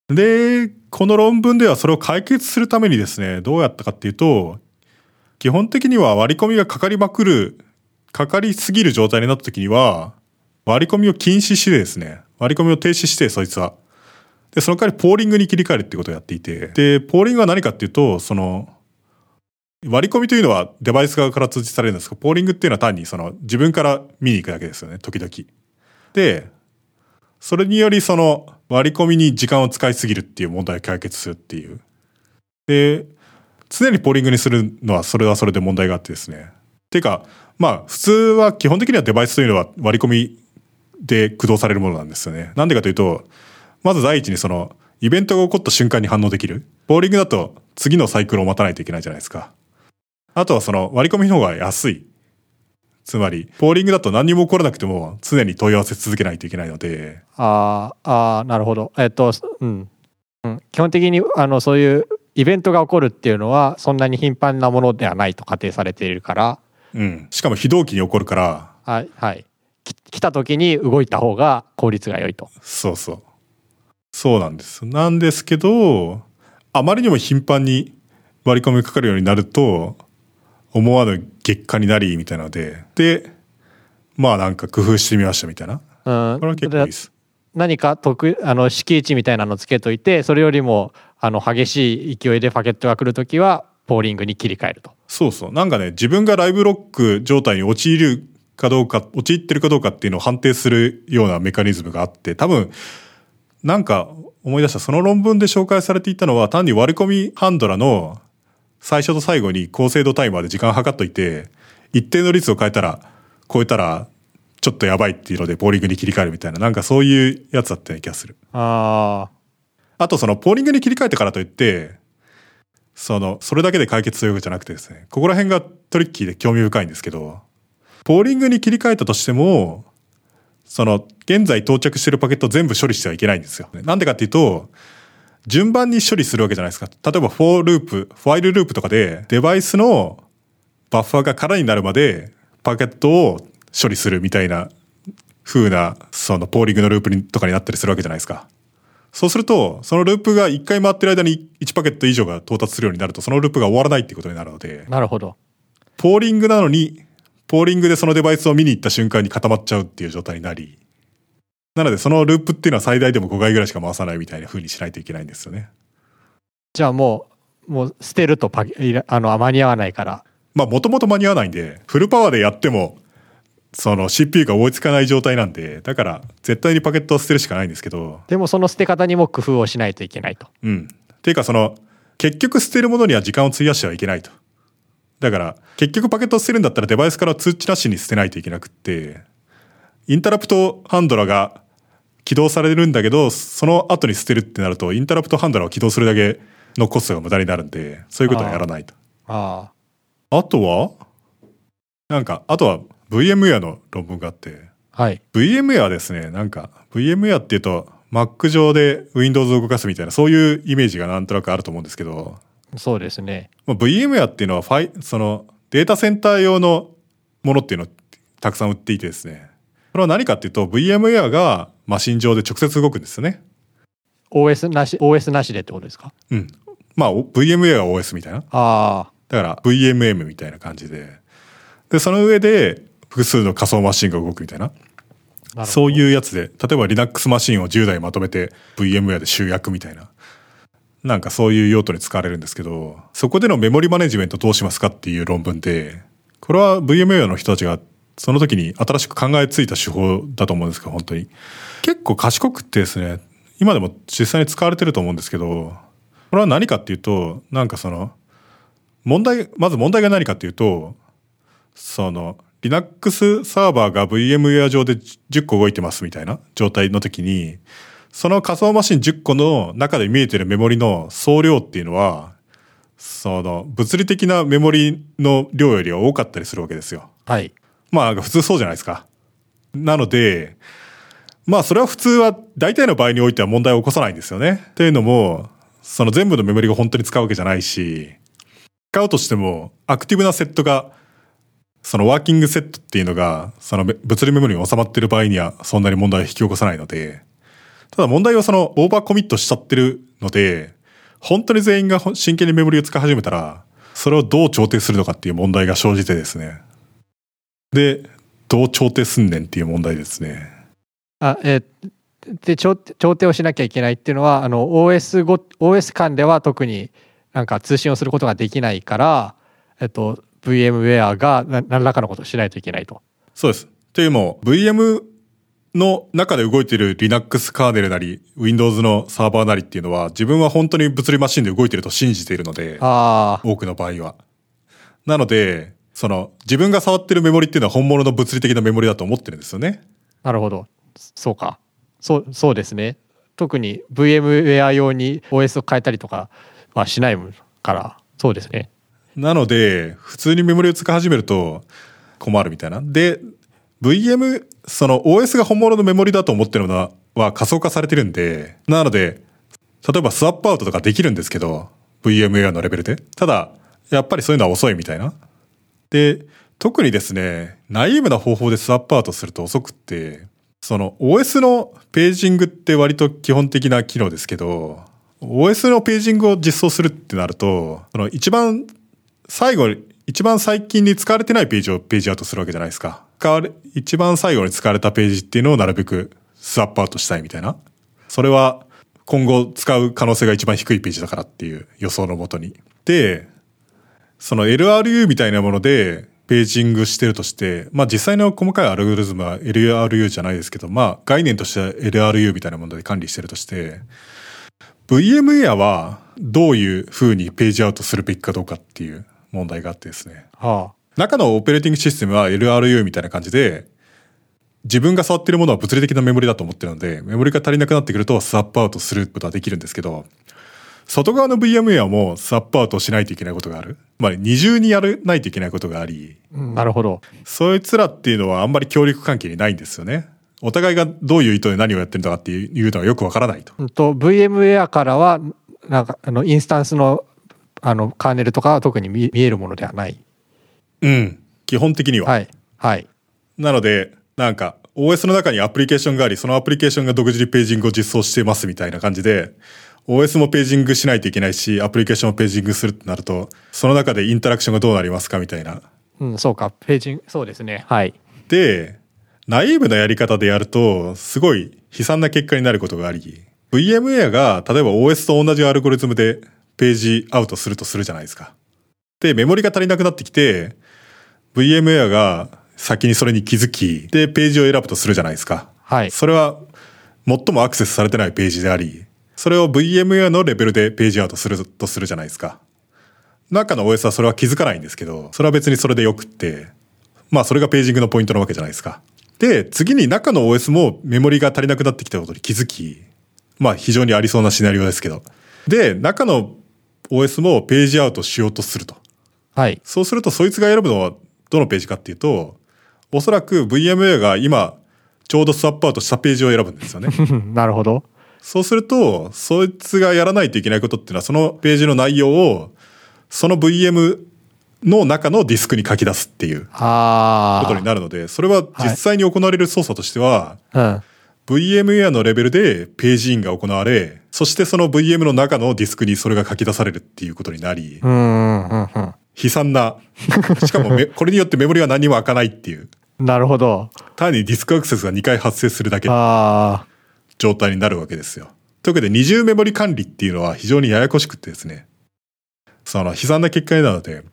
で、この論文ではそれを解決するためにですね、どうやったかっていうと、基本的には割り込みがかかりまくる、かかりすぎる状態になった時には、割り込みを禁止してですね、割り込みを停止して、そいつは。で、その代わりポーリングに切り替えるってことをやっていて、で、ポーリングは何かっていうと、その、割り込みというのはデバイス側から通知されるんですが、ポーリングっていうのは単にその自分から見に行くだけですよね、時々。で、それによりその割り込みに時間を使いすぎるっていう問題を解決するっていう。で、常にポーリングにするのはそれはそれで問題があってですね。ていうか、まあ普通は基本的にはデバイスというのは割り込みで駆動されるものなんですよね。なんでかというと、まず第一にその、イベントが起こった瞬間に反応できる。ボーリングだと次のサイクルを待たないといけないじゃないですか。あとはその割り込みの方が安い。つまり、ポーリングだと何も起こらなくても常に問い合わせ続けないといけないので。ああ、なるほど。えっと、うん。うん、基本的に、あの、そういうイベントが起こるっていうのは、そんなに頻繁なものではないと仮定されているから。うん。しかも非同期に起こるから。はい、はい。来た時に動いた方が効率が良いと。そうそう。そうなんです。なんですけど、あまりにも頻繁に割り込みかかるようになると、思わぬ結果になり、みたいなので、で、まあなんか工夫してみましたみたいな。うん。これは結構いいです。何か特あの敷地みたいなのつけといてそれよりもあの激しい勢いでパケットが来るときはポーリングに切り替えるとそうそうなんかね自分がライブロック状態に陥るかどうか陥ってるかどうかっていうのを判定するようなメカニズムがあって多分なんか思い出した、その論文で紹介されていたのは単に割り込みハンドラの最初と最後に高精度タイマーで時間計っといて、一定の率を変えたら、超えたら、ちょっとやばいっていうので、ポーリングに切り替えるみたいな、なんかそういうやつだったような気がする。ああ。あとその、ポーリングに切り替えてからといって、その、それだけで解決するわけじゃなくてですね、ここら辺がトリッキーで興味深いんですけど、ポーリングに切り替えたとしても、その、現在到着してるパケット全部処理してはいけないんですよ。なんでかっていうと、順番に処理するわけじゃないですか。例えば、 for ループ、 while ループとかで、デバイスのバッファーが空になるまで、パケットを処理するみたいな風な、その、ポーリングのループにとかになったりするわけじゃないですか。そうすると、そのループが1回回ってる間に1パケット以上が到達するようになると、そのループが終わらないっていうことになるので。なるほど。ポーリングなのに、ポーリングでそのデバイスを見に行った瞬間に固まっちゃうっていう状態になり、なのでそのループっていうのは最大でも5回ぐらいしか回さないみたいな風にしないといけないんですよね。じゃあもう、もう捨てるとパあの間に合わないから。まあもともと間に合わないんで、フルパワーでやっても、その CPU が追いつかない状態なんで、だから絶対にパケットを捨てるしかないんですけど。でもその捨て方にも工夫をしないといけないと。うん。っていうかその、結局捨てるものには時間を費やしてはいけないと。だから、結局パケットを捨てるんだったらデバイスから通知なしに捨てないといけなくって、インタラプトハンドラが起動されるんだけど、その後に捨てるってなると、インタラプトハンドラを起動するだけのコストが無駄になるんで、そういうことはやらないと。ああ。あとはなんか、あとは VMware の論文があって、はい。VMware ですね、なんか、VMware っていうと、Mac 上で Windows を動かすみたいな、そういうイメージがなんとなくあると思うんですけど、そうですね。VMware っていうのはファイ、そのデータセンター用のものっていうのをたくさん売っていてですね。これは何かっていうと VMware がマシン上で直接動くんですよね。OS なし OS なしでってことですか？うん。まあ、お VMware は OS みたいな。あだから VMM みたいな感じで。で、その上で複数の仮想マシンが動くみたいな。そういうやつで、例えば Linux マシンを10台まとめて VMware で集約みたいな。なんかそういう用途に使われるんですけど、そこでのメモリマネジメントどうしますかっていう論文で、これは VMA の人たちがその時に新しく考えついた手法だと思うんですけど、本当に。結構賢くってですね、今でも実際に使われてると思うんですけど、これは何かっていうと、なんかその、問題、まず問題が何かっていうと、その、Linux サーバーが VMware 上で10個動いてますみたいな状態の時に、その仮想マシン10個の中で見えてるメモリの総量っていうのは、その、物理的なメモリの量よりは多かったりするわけですよ。はいまあ普通そうじゃないですか。なので、まあそれは普通は大体の場合においては問題を起こさないんですよね。っていうのも、その全部のメモリが本当に使うわけじゃないし、使うとしてもアクティブなセットが、そのワーキングセットっていうのが、そのめ物理メモリに収まってる場合にはそんなに問題を引き起こさないので、ただ問題はそのオーバーコミットしちゃってるので、本当に全員がほ真剣にメモリを使い始めたら、それをどう調定するのかっていう問題が生じてですね。で、どう調定すんねんっていう問題ですね。あえーで調調定をしなきゃいけないっていうのはあの OS, ご OS 間では特になんか通信をすることができないから、えっと、VMware がな何らかのことをしないといけないと。そうです。というのも、VM の中で動いている Linux カーネルなり、Windows のサーバーなりっていうのは、自分は本当に物理マシンで動いてると信じているので、あ多くの場合は。なので、その、自分が触ってるメモリっていうのは本物の物理的なメモリだと思ってるんですよね。あなるほどそうかそうそうですね特に VMware 用に OS を変えたりとかはしないからそうですねなので、普通にメモリを使い始めると困るみたいな。で、VM、その OS が本物のメモリだと思ってるのは仮想化されてるんで、なので、例えばスワップアウトとかできるんですけど、VMA のレベルで。ただ、やっぱりそういうのは遅いみたいな。で、特にですね、ナイーブな方法でスワップアウトすると遅くって、その OS のページングって割と基本的な機能ですけど、OS のページングを実装するってなると、その一番最後、一番最近に使われてないページをページアウトするわけじゃないですか。使わ、一番最後に使われたページっていうのをなるべくスワップアウトしたいみたいな。それは今後使う可能性が一番低いページだからっていう予想のもとに。で、その LRU みたいなものでページングしてるとして、まあ実際の細かいアルゴリズムは LRU じゃないですけど、まあ概念としては LRU みたいなもので管理してるとして、VMA はどういう風にページアウトするべきかどうかっていう問題があってですね。は中のオペレーティングシステムは LRU みたいな感じで、自分が触っているものは物理的なメモリだと思ってるので、メモリが足りなくなってくるとスワップアウトすることはできるんですけど、外側の VMware もスワップアウトしないといけないことがある。つまり二重にやらないといけないことがあり、あなるほどそいつらっていうのはあんまり協力関係にないんですよね。お互いがどういう意図で何をやってるのかっていうのがよくわからないと。うんと VMware からはなんかあのインスタンスのあのカーネルとかは特に見見えるものではないうん。基本的には。はいはいなので、なんか、OS の中にアプリケーションがあり、そのアプリケーションが独自にページングを実装してますみたいな感じで、OS もページングしないといけないし、アプリケーションをページングするってなると、その中でインタラクションがどうなりますかみたいな。うんそうかページングそうですねはいで、ナイーブなやり方でやると、すごい悲惨な結果になることがあり、VMware が、例えば OS と同じアルゴリズムでページアウトするとするじゃないですか。で、メモリが足りなくなってきて、VMware が先にそれに気づき、で、ページを選ぶとするじゃないですか。はいそれは最もアクセスされてないページであり、それを VMware のレベルでページアウトするとするじゃないですか。中の OS はそれは気づかないんですけど、それは別にそれでよくって、まあそれがページングのポイントなわけじゃないですか。で、次に中の OS もメモリが足りなくなってきたことに気づき、まあ非常にありそうなシナリオですけど。で、中の OS もページアウトしようとすると。はいそうするとそいつが選ぶのはどのページかっていうと、おそらく VMware が今ちょうどスワップアウトしたページを選ぶんですよね。なるほど。そうすると、そいつがやらないといけないことっていうのは、そのページの内容を、その VM の中のディスクに書き出すっていうあことになるので、それは実際に行われる操作としては、あうん。VMware のレベルでページインが行われ、そしてその VM の中のディスクにそれが書き出されるっていうことになり、うんうんうん悲惨な、しかもめこれによってメモリは何にも開かないっていう、うん。なるほど。単にディスクアクセスが2回発生するだけ状態になるわけですよ。というわけで二重メモリ管理っていうのは非常にややこしくてですね、その悲惨な結果になるので、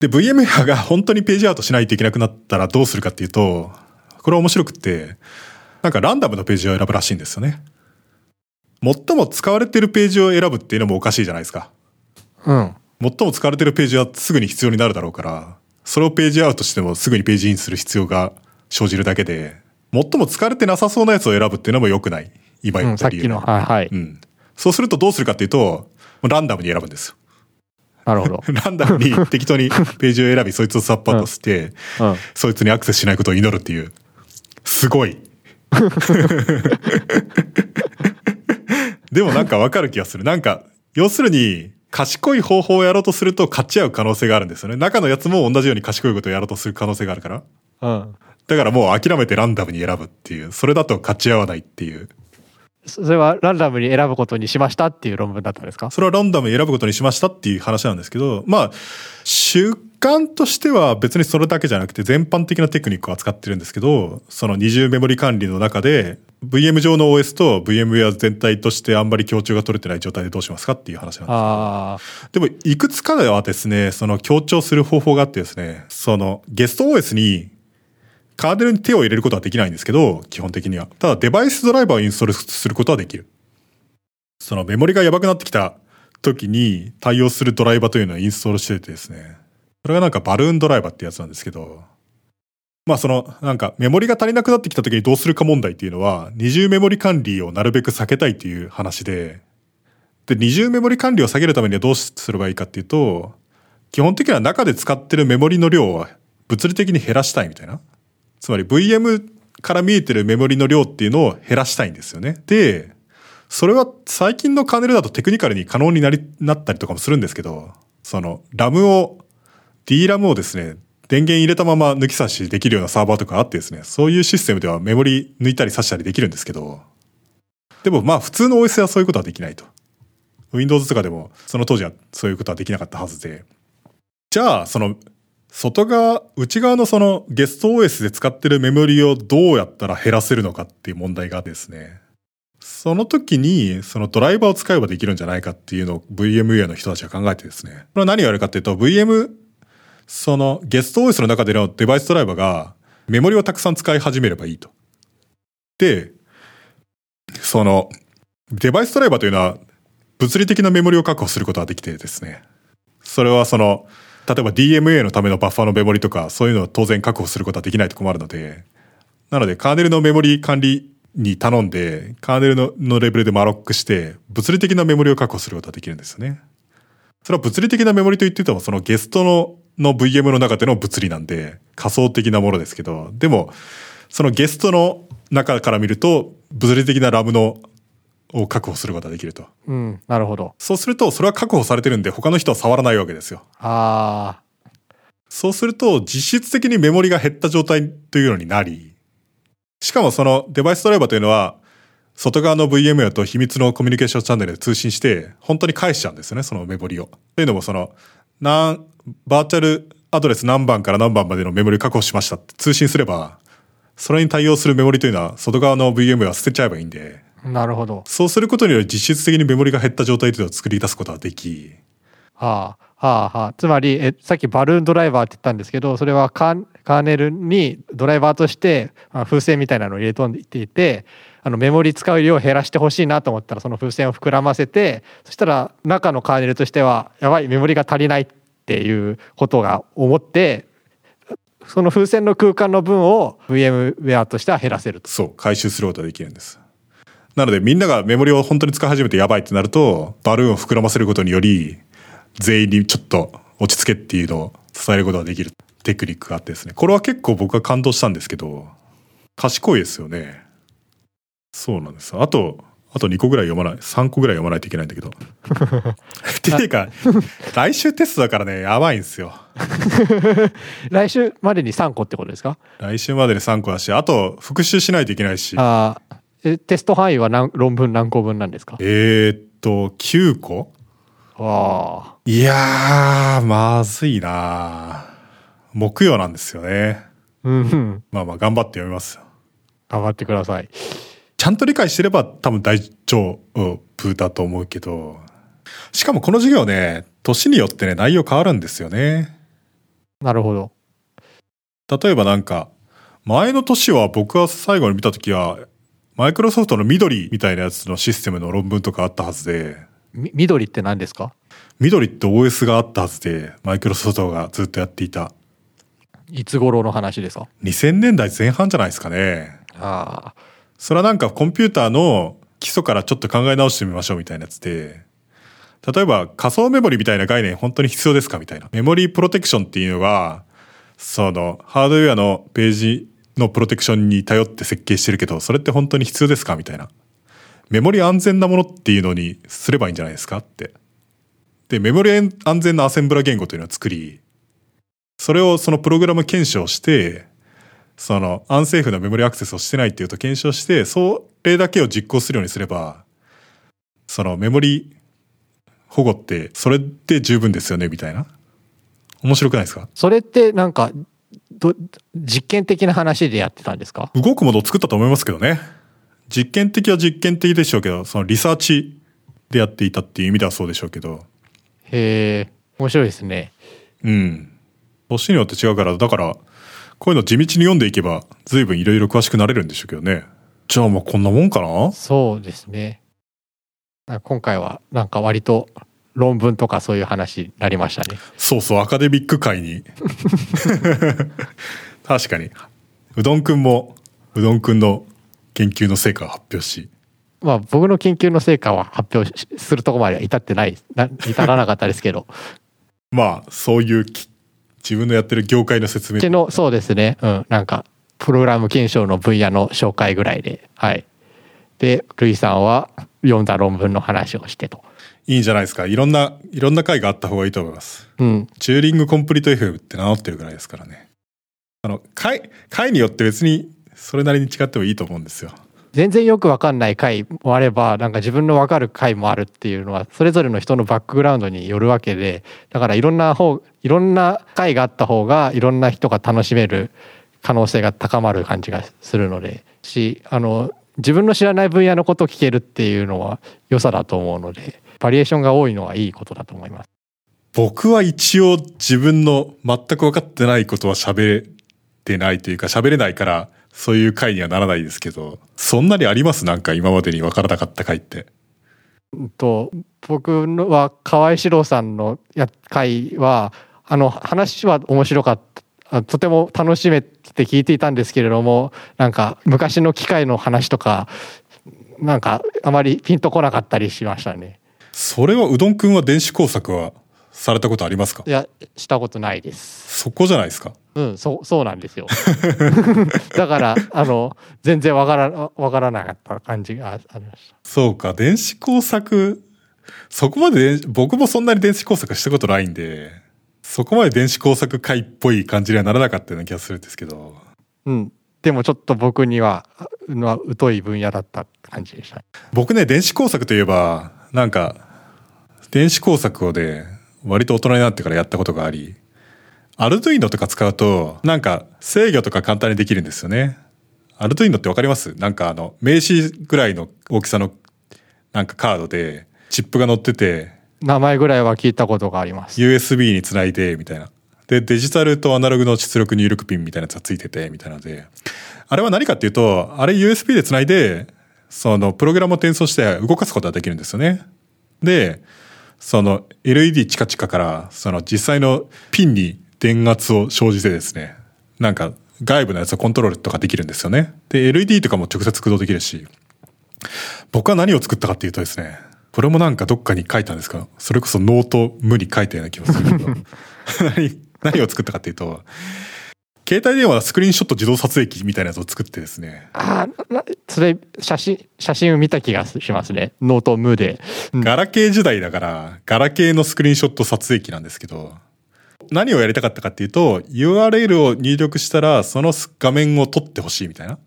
で、VMware が本当にページアウトしないといけなくなったらどうするかっていうと、これは面白くって、なんかランダムのページを選ぶらしいんですよね。最も使われているページを選ぶっていうのもおかしいじゃないですか。あ。うん。最も使われているページはすぐに必要になるだろうから、それをページアウトしてもすぐにページインする必要が生じるだけで、最も使われてなさそうなやつを選ぶっていうのも良くない。今うん、言った理由さっきの。はいはい。うん。そうするとどうするかっていうと、ランダムに選ぶんですよ。なるほど。ランダムに適当にページを選び、そいつをサッパーとして、うん。そいつにアクセスしないことを祈るっていう。すごい。でもなんかわかる気がする。なんか、要するに、賢い方法をやろうとすると勝ち合う可能性があるんですよね。中のやつも同じように賢いことをやろうとする可能性があるから。うん。だからもう諦めてランダムに選ぶっていう。それだと勝ち合わないっていう。それはランダムに選ぶことにしましたっていう論文だったんですか？それはランダムに選ぶことにしましたっていう話なんですけど、まあ、習慣としては別にそれだけじゃなくて全般的なテクニックを扱ってるんですけど、その二重メモリ管理の中で、VM 上の OS と VMware 全体としてあんまり強調が取れてない状態でどうしますかっていう話なんです。あでも、いくつかではですね、その強調する方法があってですね、そのゲスト OS にカーネルに手を入れることはできないんですけど、基本的には。ただ、デバイスドライバーをインストールすることはできる。そのメモリがやばくなってきた時に対応するドライバーというのをインストールしててですね。それがなんかバルーンドライバーってやつなんですけど、まあその、なんかメモリが足りなくなってきた時にどうするか問題っていうのは、二重メモリ管理をなるべく避けたいっていう話で、で、二重メモリ管理を下げるためにはどうすればいいかっていうと、基本的には中で使ってるメモリの量は物理的に減らしたいみたいな。つまり VM から見えてるメモリの量っていうのを減らしたいんですよね。で、それは最近のカネルだとテクニカルに可能になり、なったりとかもするんですけど、その、ラムを、DRAM をですね、電源入れたまま抜き差しできるようなサーバーとかあってですね、そういうシステムではメモリ抜いたり差したりできるんですけど、でもまあ普通の OS はそういうことはできないと。Windows とかでもその当時はそういうことはできなかったはずで。じゃあ、その、外側、内側のそのゲスト OS で使ってるメモリをどうやったら減らせるのかっていう問題がですね。その時に、そのドライバーを使えばできるんじゃないかっていうのを VMA の人たちが考えてですね。これは何をやるかっていうと、VM、そのゲスト OS の中でのデバイスドライバーがメモリをたくさん使い始めればいいと。で、その、デバイスドライバーというのは物理的なメモリを確保することができてですね。それはその、例えば DMA のためのバッファーのメモリとか、そういうのを当然確保することはできないと困るので、なので、カーネルのメモリ管理に頼んで、カーネルののレベルでマロックして、物理的なメモリを確保することができるんですよね。それは物理的なメモリと言ってても、そのゲストのの VM の中での物理なんで、仮想的なものですけど、でも、そのゲストの中から見ると、物理的なラムのを確保することができると。うん、なるほど。そうすると、それは確保されてるんで、他の人は触らないわけですよ。あそうすると、実質的にメモリが減った状態というのになり、しかもそのデバイスドライバーというのは、外側の VMware と秘密のコミュニケーションチャンネルで通信して、本当に返しちゃうんですよね、そのメモリを。というのも、その、なん、バーチャルアドレス何番から何番までのメモリを確保しましたって通信すれば、それに対応するメモリというのは、外側の VMware は捨てちゃえばいいんで、あ、なるほど。そうすることにより実質的にメモリが減った状態というのを作り出すことができ、はあ、はあ、はあ。つまり、え、さっきバルーンドライバーって言ったんですけど、それはカーカーネルにドライバーとして、まあ、風船みたいなのを入れ込んでいて、あのメモリ使う量を減らしてほしいなと思ったら、その風船を膨らませて、そしたら中のカーネルとしては、やばい、メモリが足りないっていうことが思って、その風船の空間の分を VMware としては減らせると。そう、回収することができるんです。なのでみんながメモリを本当に使い始めてやばいってなると、バルーンを膨らませることにより、全員にちょっと落ち着けっていうのを伝えることができるテクニックがあってですね。これは結構僕は感動したんですけど、賢いですよね。そうなんです。あと、あと2個ぐらい読まない、3個ぐらい読まないといけないんだけど。っていうか、来週テストだからね、やばいんですよ。来週までに3個ってことですか？来週までに3個だし、あと復習しないといけないし。ああ、えテスト範囲は何論文何個分なんですか？えー、っと、9個？わあ。いやー、まずいな木曜なんですよね。うんうん。まあまあ頑張って読みますよ。頑張ってください。ちゃんと理解してれば多分大丈夫だと思うけど、しかもこの授業ね、年によってね、内容変わるんですよね。なるほど。例えばなんか、前の年は僕が最後に見た時は、マイクロソフトの緑みたいなやつのシステムの論文とかあったはずで、み緑って何ですか？緑って OS があったはずで、マイクロソフトがずっとやっていた。いつ頃の話ですか？2000年代前半じゃないですかね。ああ。それはなんかコンピューターの基礎からちょっと考え直してみましょうみたいなやつで、例えば仮想メモリみたいな概念本当に必要ですかみたいな。メモリープロテクションっていうのが、そのハードウェアのページのプロテクションに頼って設計してるけど、それって本当に必要ですかみたいな。メモリ安全なものっていうのにすればいいんじゃないですかって。で、メモリ安全なアセンブラ言語というのを作り、それをそのプログラム検証して、そのアンセーフなメモリアクセスをしてないっていうと検証して、それだけを実行するようにすれば、そのメモリ保護ってそれで十分ですよねみたいな。面白くないですか？それってなんか、ど、実験的な話でやってたんですか？動くものを作ったと思いますけどね。実験的は実験的でしょうけど、そのリサーチでやっていたっていう意味ではそうでしょうけど。へえ、面白いですね。うん。年によって違うから、だから、こういうの地道に読んでいけば、随分いろいろ詳しくなれるんでしょうけどね。じゃあまあこんなもんかな？そうですね。あ今回はなんか割と論文とかそういう話になりましたね。そうそう、アカデミック界に。確かに。うどんくんも、うどんくんの研究の成果を発表し。まあ僕の研究の成果は発表しするとこまでは至ってない、な至らなかったですけど、まあ、そういうき自分のやってる業界の説明。けの、そうですね。うん、なんか、プログラム検証の分野の紹介ぐらいで、はい。で、ルイさんは読んだ論文の話をしてと。いいんじゃないですか。いろんな、いろんな回があった方がいいと思います。うん。チューリングコンプリート FM って名乗ってるぐらいですからね。あの、回、回によって別にそれなりに違ってもいいと思うんですよ。全然よくわかんない回もあれば、なんか自分のわかる回もあるっていうのは、それぞれの人のバックグラウンドによるわけで、だからいろんな方、いろんな回があった方が、いろんな人が楽しめる可能性が高まる感じがするので、し、あの、自分の知らない分野のことを聞けるっていうのは良さだと思うので、バリエーションが多いのはいいことだと思います。僕は一応自分の全く分かってないことは喋れてないというか喋れないからそういう回にはならないですけど、そんなにあります？なんか今までに分からなかった回って。うんと僕のは河合史郎さんのや回はあの話は面白かった。あとても楽しめて聞いていたんですけれどもなんか昔の機械の話とかなんかあまりピンとこなかったりしましたね。それはうどんくんは電子工作はされたことありますか？いやしたことないです。そこじゃないですか？うんそうそうなんですよ。だからあの全然わからわからなかった感じがありました。そうか、電子工作、そこまで電僕もそんなに電子工作したことないんで、そこまで電子工作会っぽい感じにはならなかったような気がするんですけど、うん。でもちょっと僕にはのは疎い分野だった感じでした僕ね、電子工作といえば、なんか、電子工作をで、割と大人になってからやったことがあり、アルトゥイノとか使うと、なんか制御とか簡単にできるんですよね。アルトゥイノってわかります？なんかあの、名刺ぐらいの大きさの、なんかカードで、チップが乗ってて、名前ぐらいは聞いたことがあります。USB につないで、みたいな。で、デジタルとアナログの出力入力ピンみたいなやつがついてて、みたいなので、あれは何かっていうと、あれ USB でつないで、そのプログラムを転送して動かすことができるんですよね。で、その LED チカチカから、その実際のピンに電圧を生じてですね、なんか外部のやつをコントロールとかできるんですよね。で、LED とかも直接駆動できるし、僕は何を作ったかっていうとですね、これもなんかどっかに書いたんですかそれこそ note.mu に書いたような気がするけど 何、何を作ったかっていうと、携帯電話スクリーンショット自動撮影機みたいなやつを作ってですね、ああ、なそれ、写真、写真を見た気がしますね。 note.mu で。うんガラケー時代だから、ガラケーのスクリーンショット撮影機なんですけど、何をやりたかったかっていうと、URL を入力したら、その画面を撮ってほしいみたいな。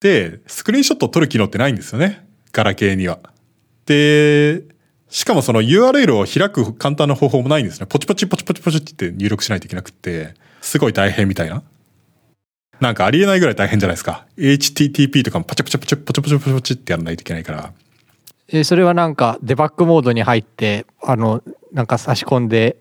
で、スクリーンショットを撮る機能ってないんですよね。ガラケーには。で、しかもその URL を開く簡単な方法もないんですね。ポチポチポチポチポチって入力しないといけなくって、すごい大変みたいな？なんかありえないぐらい大変じゃないですか。HTTP とかもパチャパチャパチャポチポチポチポチってやらないといけないから。えそれはなんかデバッグモードに入ってあのなんか差し込んで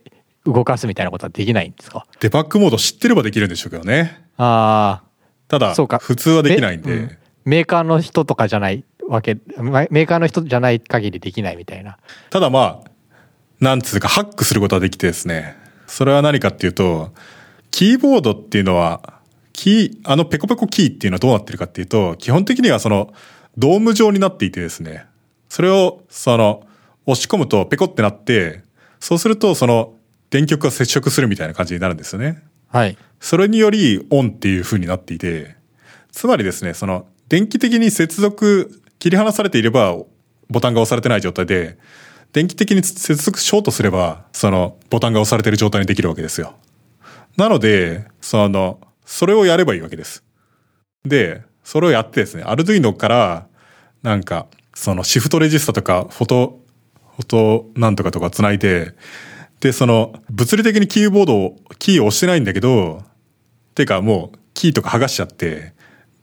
動かすみたいなことはできないんですかデバッグモード知ってればできるんでしょうけどね。ああただそうか、普通はできないんで。うんメーカーの人とかじゃないわけメメーカーの人じゃない限りできないみたいなただまあ、なんつうかハックすることはできてですね。それは何かっていうと、キーボードっていうのは、キー、あのペコペコキーっていうのはどうなってるかっていうと、基本的にはその、ドーム状になっていてですね。それを、その、押し込むとペコってなって、そうするとその、電極が接触するみたいな感じになるんですよね。はいそれによりオンっていう風になっていて、つまりですね、その、電気的に接続、切り離されていれば、ボタンが押されてない状態で、電気的に接続しようとすれば、その、ボタンが押されてる状態にできるわけですよ。なので、その、それをやればいいわけです。で、それをやってですね、アルドゥイノから、なんか、そのシフトレジスタとか、フォト、フォトなんとかとか繋いで、で、その、物理的にキーボードを、キーを押してないんだけど、てかもう、キーとか剥がしちゃって、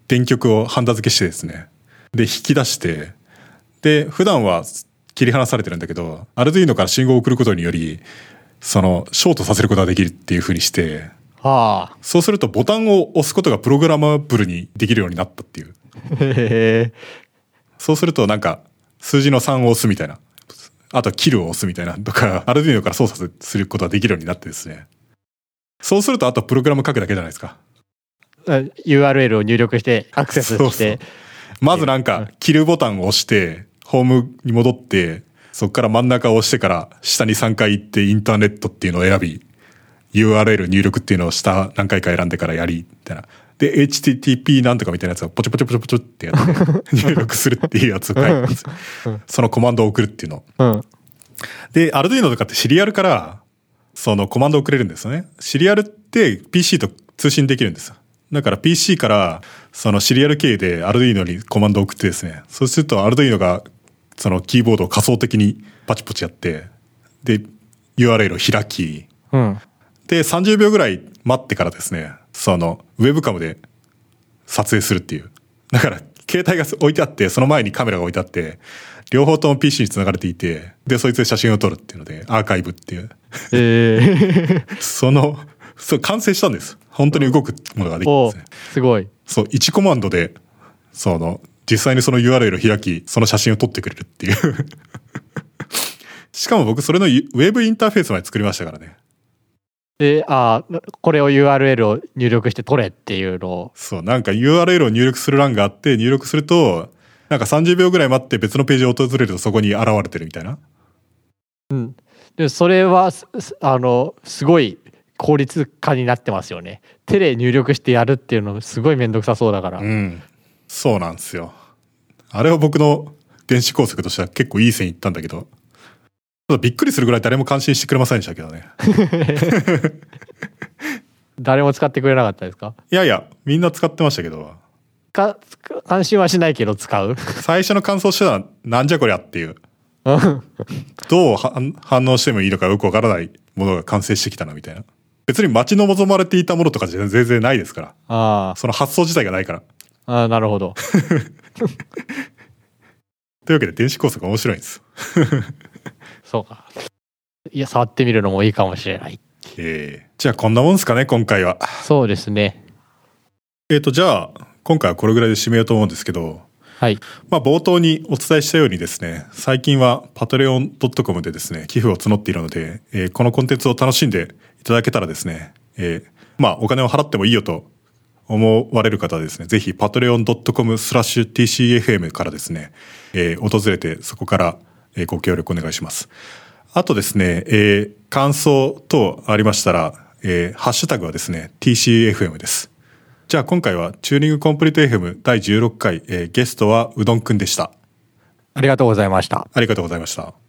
電極をハンダ付けしてですね。で、引き出して、で、普段は切り離されてるんだけど、アルドゥイノから信号を送ることにより、その、ショートさせることができるっていう風にして、はあそうするとボタンを押すことがプログラマブルにできるようになったっていう。へえそうするとなんか、数字の3を押すみたいな。あと、キルを押すみたいなとか、アルディーノから操作することができるようになってですね。そうすると、あとプログラム書くだけじゃないですか。URL を入力してアクセスそうそうしてまずなんか、キルボタンを押して、ホームに戻って、そこから真ん中を押してから、下に3回行って、インターネットっていうのを選び、URL 入力っていうのを下何回か選んでからやり、みたいな。で、HTTP なんとかみたいなやつをポチポチポチポチってやって、入力するっていうやつを書いてます。そのコマンドを送るっていうの。うんで、アルドゥイノとかってシリアルから、そのコマンドを送れるんですよね。シリアルって PC と通信できるんですよ。だから PC から、そのシリアル経由でアルドゥイノにコマンドを送ってですね。そうするとアルドゥイノが、そのキーボードを仮想的にパチポチやって、で、URL を開き、うんで、30秒ぐらい待ってからですね、その、ウェブカムで撮影するっていう。だから、携帯が置いてあって、その前にカメラが置いてあって、両方とも PC に繋がれていて、で、そいつで写真を撮るっていうので、アーカイブっていう。ええ その、そう、完成したんです。本当に動くものができるんおですね。すごいそう、1コマンドで、その、実際にその URL を開き、その写真を撮ってくれるっていう。しかも僕、それのウェブインターフェースまで作りましたからね。であーこれを URL を入力して取れっていうのをそう、なんか URL を入力する欄があって、入力すると、なんか30秒ぐらい待って別のページを訪れるとそこに現れてるみたいな。うんでそれはあのすごい効率化になってますよね手で入力してやるっていうのすごい面倒くさそうだから、うん。そうなんですよ。あれは僕の電子工作としては結構いい線いったんだけど、ちょっとびっくりするぐらい誰も感心してくれませんでしたけどね。誰も使ってくれなかったですか？いやいや、みんな使ってましたけど、か関心はしないけど使う？最初の感想してたのはなんじゃこりゃっていう、う んどう反反応してもいいのかよくわからないものが完成してきたなみたいな。別に待ち望まれていたものとか全然ないですから。あその発想自体がないから。あああなるほど。というわけで電子工作面白いんです。そうか。いや触ってみるのもいいかもしれない。えー。じゃあこんなもんですかね、今回は。そうですね。えっ、と、じゃあ、今回はこれぐらいで締めようと思うんですけど、はい。まあ冒頭にお伝えしたようにですね、最近はパトレオン .com でですね、寄付を募っているので、えーこのコンテンツを楽しんでいただけたらですね、えーまあお金を払ってもいいよと思われる方はですね、ぜひパトレオン .com スラッシュ TCFM からですね、えー訪れてそこからえーご協力お願いします。あとですね、えー感想等ありましたら、えーハッシュタグはですね、TCFM です。じゃあ今回はチューニングコンプリート FM 第16回、えーゲストはうどんくんでした。ありがとうございましたありがとうございました。